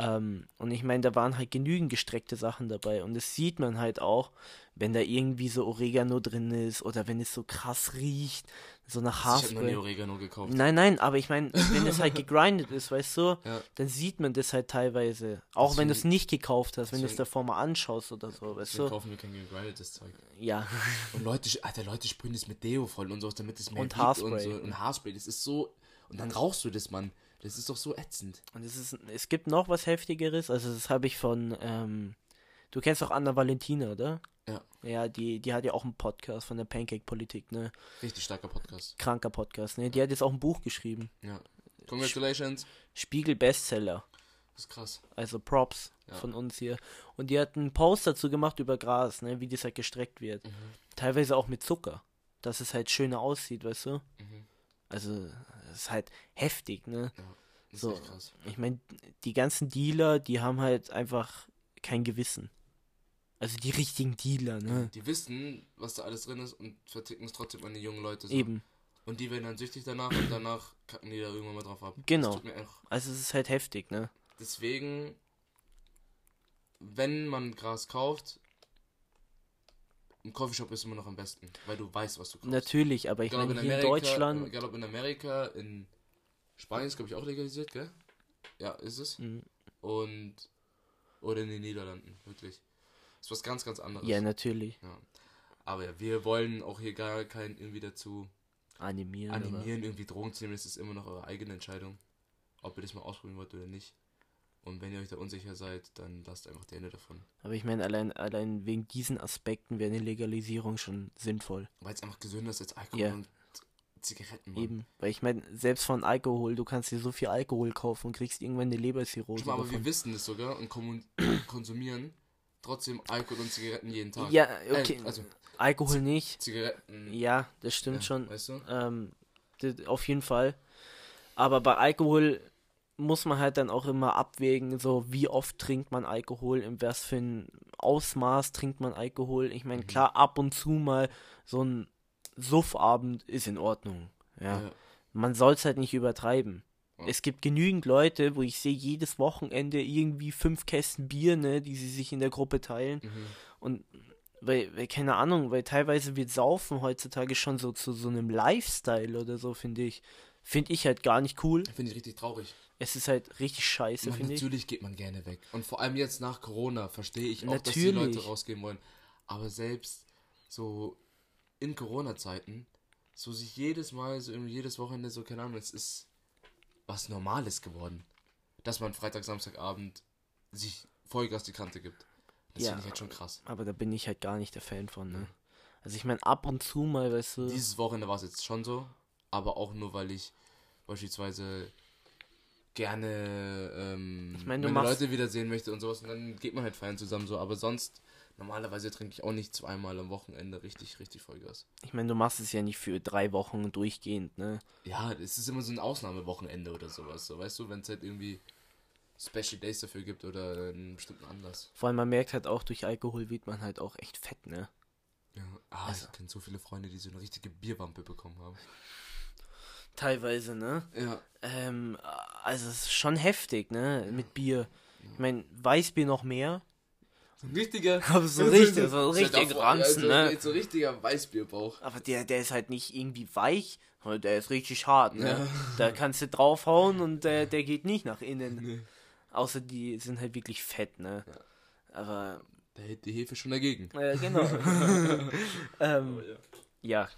Ähm, und ich meine, da waren halt genügend gestreckte Sachen dabei. Und das sieht man halt auch, wenn da irgendwie so Oregano drin ist oder wenn es so krass riecht, so nach Ich habe nie Haarspray. Oregano gekauft. Nein, nein, aber ich meine, wenn es halt gegrindet ist, weißt du, Ja. dann sieht man das halt teilweise. Auch wenn du es Deswegen- nicht gekauft hast, wenn du es deswegen- davor mal anschaust oder so, weißt Wir du. kaufen wir kein gegrindetes Zeug. Ja, Und Leute, Alter, Leute sprühen das mit Deo voll und so, damit es mehr Und Haarspray. Und, so. und Haarspray, das ist so. Und dann rauchst du das, Mann. Das ist doch so ätzend. und es ist, es gibt noch was heftigeres, also das habe ich von, ähm, du kennst doch Anna Valentina, oder? Ja. Ja, die, die hat ja auch einen Podcast von der Pancake-Politik, ne? Richtig starker Podcast. Kranker Podcast, ne? Die hat jetzt auch ein Buch geschrieben. Ja. Congratulations. Spiegel-Bestseller. Das ist krass. Also Props Ja. von uns hier. Und die hat einen Post dazu gemacht über Gras, ne, wie das halt gestreckt wird. Mhm. Teilweise auch mit Zucker. Dass es halt schöner aussieht, weißt du? Mhm. Also, das ist halt heftig, ne? Ja. So. ist echt krass. Ich meine, die ganzen Dealer, die haben halt einfach kein Gewissen. Also die richtigen Dealer, ne? Die wissen, was da alles drin ist und verticken es trotzdem an die jungen Leute. So. Eben. Und die werden dann süchtig danach und danach kacken die da irgendwann mal drauf ab. Genau. Also es ist halt heftig, ne? Deswegen, wenn man Gras kauft, im Coffeeshop ist immer noch am besten, weil du weißt, was du kaufst. Natürlich, aber ich meine, in in Deutschland. Egal ob in Amerika, in Spanien ist, glaube ich, auch legalisiert, gell? Ja, ist es. Mhm. Und. Oder in den Niederlanden, wirklich. ist was ganz, ganz anderes. Ja, natürlich. Ja. Aber ja, wir wollen auch hier gar keinen irgendwie dazu Animieren. animieren, irgendwie Drogen zu nehmen. Das ist immer noch eure eigene Entscheidung, ob ihr das mal ausprobieren wollt oder nicht. Und wenn ihr euch da unsicher seid, dann lasst einfach die Hände davon. Aber, ich meine, allein, allein wegen diesen Aspekten wäre eine Legalisierung schon sinnvoll. Weil es einfach gesünder ist als Alkohol Ja. und Zigaretten. Mann. Eben. Weil ich meine, selbst von Alkohol, du kannst dir so viel Alkohol kaufen und kriegst irgendwann eine Leberzirrhose. Mal, aber davon. wir wissen das sogar und konsumieren trotzdem Alkohol und Zigaretten jeden Tag. Ja, okay. Äh, also Alkohol nicht. Zigaretten. Ja, das stimmt ja, schon. Weißt du? Ähm, auf jeden Fall. Aber bei Alkohol muss man halt dann auch immer abwägen, so wie oft trinkt man Alkohol, in was für ein Ausmaß trinkt man Alkohol. Ich meine, Mhm. klar, ab und zu mal so ein Suffabend ist in Ordnung. Ja. Ja. Man soll es halt nicht übertreiben. Ja. Es gibt genügend Leute, wo ich sehe jedes Wochenende irgendwie fünf Kästen Bier, ne, die sie sich in der Gruppe teilen. Mhm. Und weil, weil, keine Ahnung, weil teilweise wird Saufen heutzutage schon so zu so einem Lifestyle oder so, finde ich. Finde ich halt gar nicht cool. Finde ich richtig traurig. Es ist halt richtig scheiße, finde ich. natürlich geht man gerne weg. Und vor allem jetzt nach Corona verstehe ich auch, dass die. Leute rausgehen wollen. Aber selbst so in Corona-Zeiten, so sich jedes Mal, so jedes Wochenende, so keine Ahnung, es ist was Normales geworden. Dass man Freitag, Samstagabend sich Vollgas die Kante gibt. Das Ja. finde ich halt schon krass. Aber da bin ich halt gar nicht der Fan von, ne? Also ich meine, ab und zu mal, weißt du. Dieses Wochenende war es jetzt schon so, aber auch nur, weil ich beispielsweise gerne ähm, Ich mein, meine machst- Leute wiedersehen möchte und sowas und dann geht man halt feiern zusammen so, aber sonst normalerweise trinke ich auch nicht zweimal am Wochenende richtig, richtig Vollgas. Ich meine, du machst es ja nicht für drei Wochen durchgehend, ne? Ja, es ist immer so ein Ausnahmewochenende oder sowas, so weißt du, wenn es halt irgendwie Special Days dafür gibt oder einen bestimmten Anlass. Vor allem, man merkt halt auch, durch Alkohol wird man halt auch echt fett, ne? Ja, ah, Also ich kenne so viele Freunde, die so eine richtige Bierwampe bekommen haben. Teilweise, ne? Ja, Ähm, also es ist schon heftig, ne? Mit Bier. Ich meine, Weißbier noch mehr. so ein richtiger, Aber so richtig, so richtig Ranzen, so, ne? So richtiger Weißbierbauch. Aber der, der ist halt nicht irgendwie weich, sondern der ist richtig hart, ne? Ja. Da kannst du draufhauen und der, der geht nicht nach innen. Außer die sind halt wirklich fett, ne? Aber, Da hält die Hefe schon dagegen. äh, genau. ähm, ja.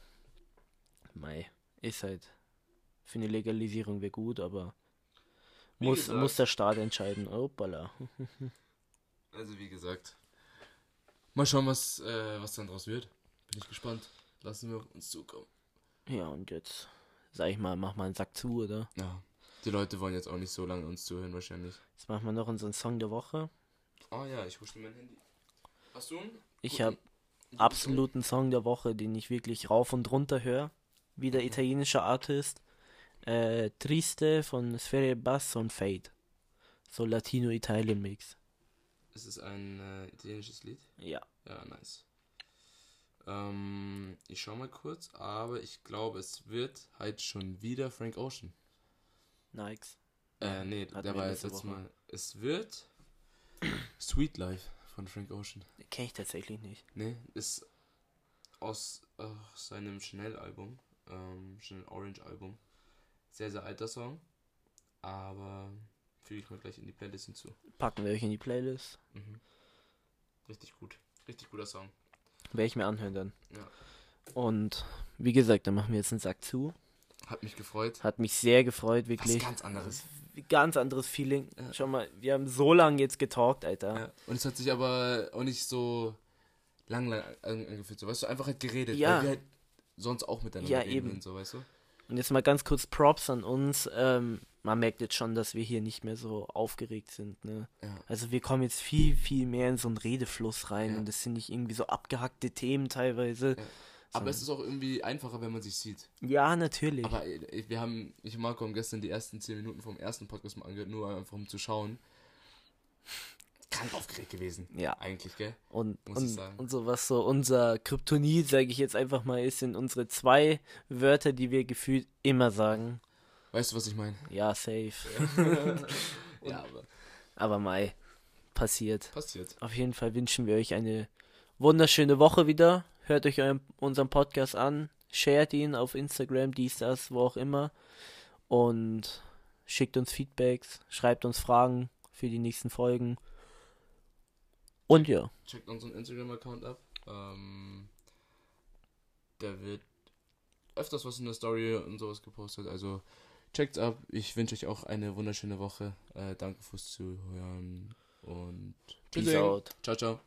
Mei, ist halt. Für eine Legalisierung wäre gut, aber Wie muss, gesagt. muss der Staat entscheiden. Hoppala. Also wie gesagt. Mal schauen, was, äh, was dann draus wird. Bin ich gespannt. Lassen wir auf uns zukommen. Ja, und jetzt, sag ich mal, mach mal einen Sack zu, oder? Ja. Die Leute wollen jetzt auch nicht so lange uns zuhören wahrscheinlich. Jetzt machen wir noch unseren Song der Woche. Oh ja, ich hole mein Handy. Hast du einen? Ich habe absoluten Song der Woche, den ich wirklich rauf und runter höre. Wie Mhm. der italienische Artist. Äh, Triste von Sfere Bass und Fade. So Latino-Italien-Mix. Ist es ein äh, italienisches Lied? Ja. Ja, nice. Ähm, ich schau mal kurz, aber ich glaube, es wird halt schon wieder Frank Ocean. Nikes. Äh, nee, Hatten der war jetzt letzte letztes. Mal. Es wird Sweet Life von Frank Ocean. Kenne ich tatsächlich nicht. Nee, ist aus äh, seinem Chanel-Album, ähm, Chanel Orange-Album. Sehr, sehr alter Song, aber füge ich mal gleich in die Playlist hinzu. Packen wir euch in die Playlist. Mhm. Richtig gut. Richtig guter Song. Werde ich mir anhören dann. Ja. Und wie gesagt, dann machen wir jetzt einen Sack zu. Hat mich gefreut. Hat mich sehr gefreut, Was wirklich. ganz anderes. Ganz anderes Feeling. Ja. Schau mal, wir haben so lange jetzt getalkt, Alter. Ja. Und es hat sich aber auch nicht so lang, lang an- angefühlt. So, weißt du, einfach halt geredet. Ja. Weil wir halt sonst auch miteinander Ja, reden eben. und so, weißt du? Und jetzt mal ganz kurz Props an uns. Ähm, man merkt jetzt schon, dass wir hier nicht mehr so aufgeregt sind. Ne? Ja. Also wir kommen jetzt viel, viel mehr in so einen Redefluss rein Ja. und das sind nicht irgendwie so abgehackte Themen teilweise. Ja. Aber es ist auch irgendwie einfacher, wenn man sich sieht. Ja, natürlich. Aber äh, wir haben, ich und Marco haben gestern die ersten 10 Minuten vom ersten Podcast mal angehört, nur einfach um zu schauen. Krank aufgeregt gewesen. Ja. Eigentlich, gell? und, muss ich und, sagen. und so was so unser Kryptonit, sage ich jetzt einfach mal, ist, sind unsere zwei Wörter, die wir gefühlt immer sagen. Weißt du, was ich meine? Ja, safe. Ja, aber Aber Mai, passiert. passiert. Auf jeden Fall wünschen wir euch eine wunderschöne Woche wieder. Hört euch euren, unseren Podcast an, shared ihn auf Instagram, dies, das, wo auch immer. Und schickt uns Feedbacks, schreibt uns Fragen für die nächsten Folgen. Und ja. Checkt unseren Instagram-Account ab. Ähm, der wird öfters was in der Story und sowas gepostet. Also checkt's ab. Ich wünsche euch auch eine wunderschöne Woche. Äh, danke fürs Zuhören und Peace out. Ciao, ciao.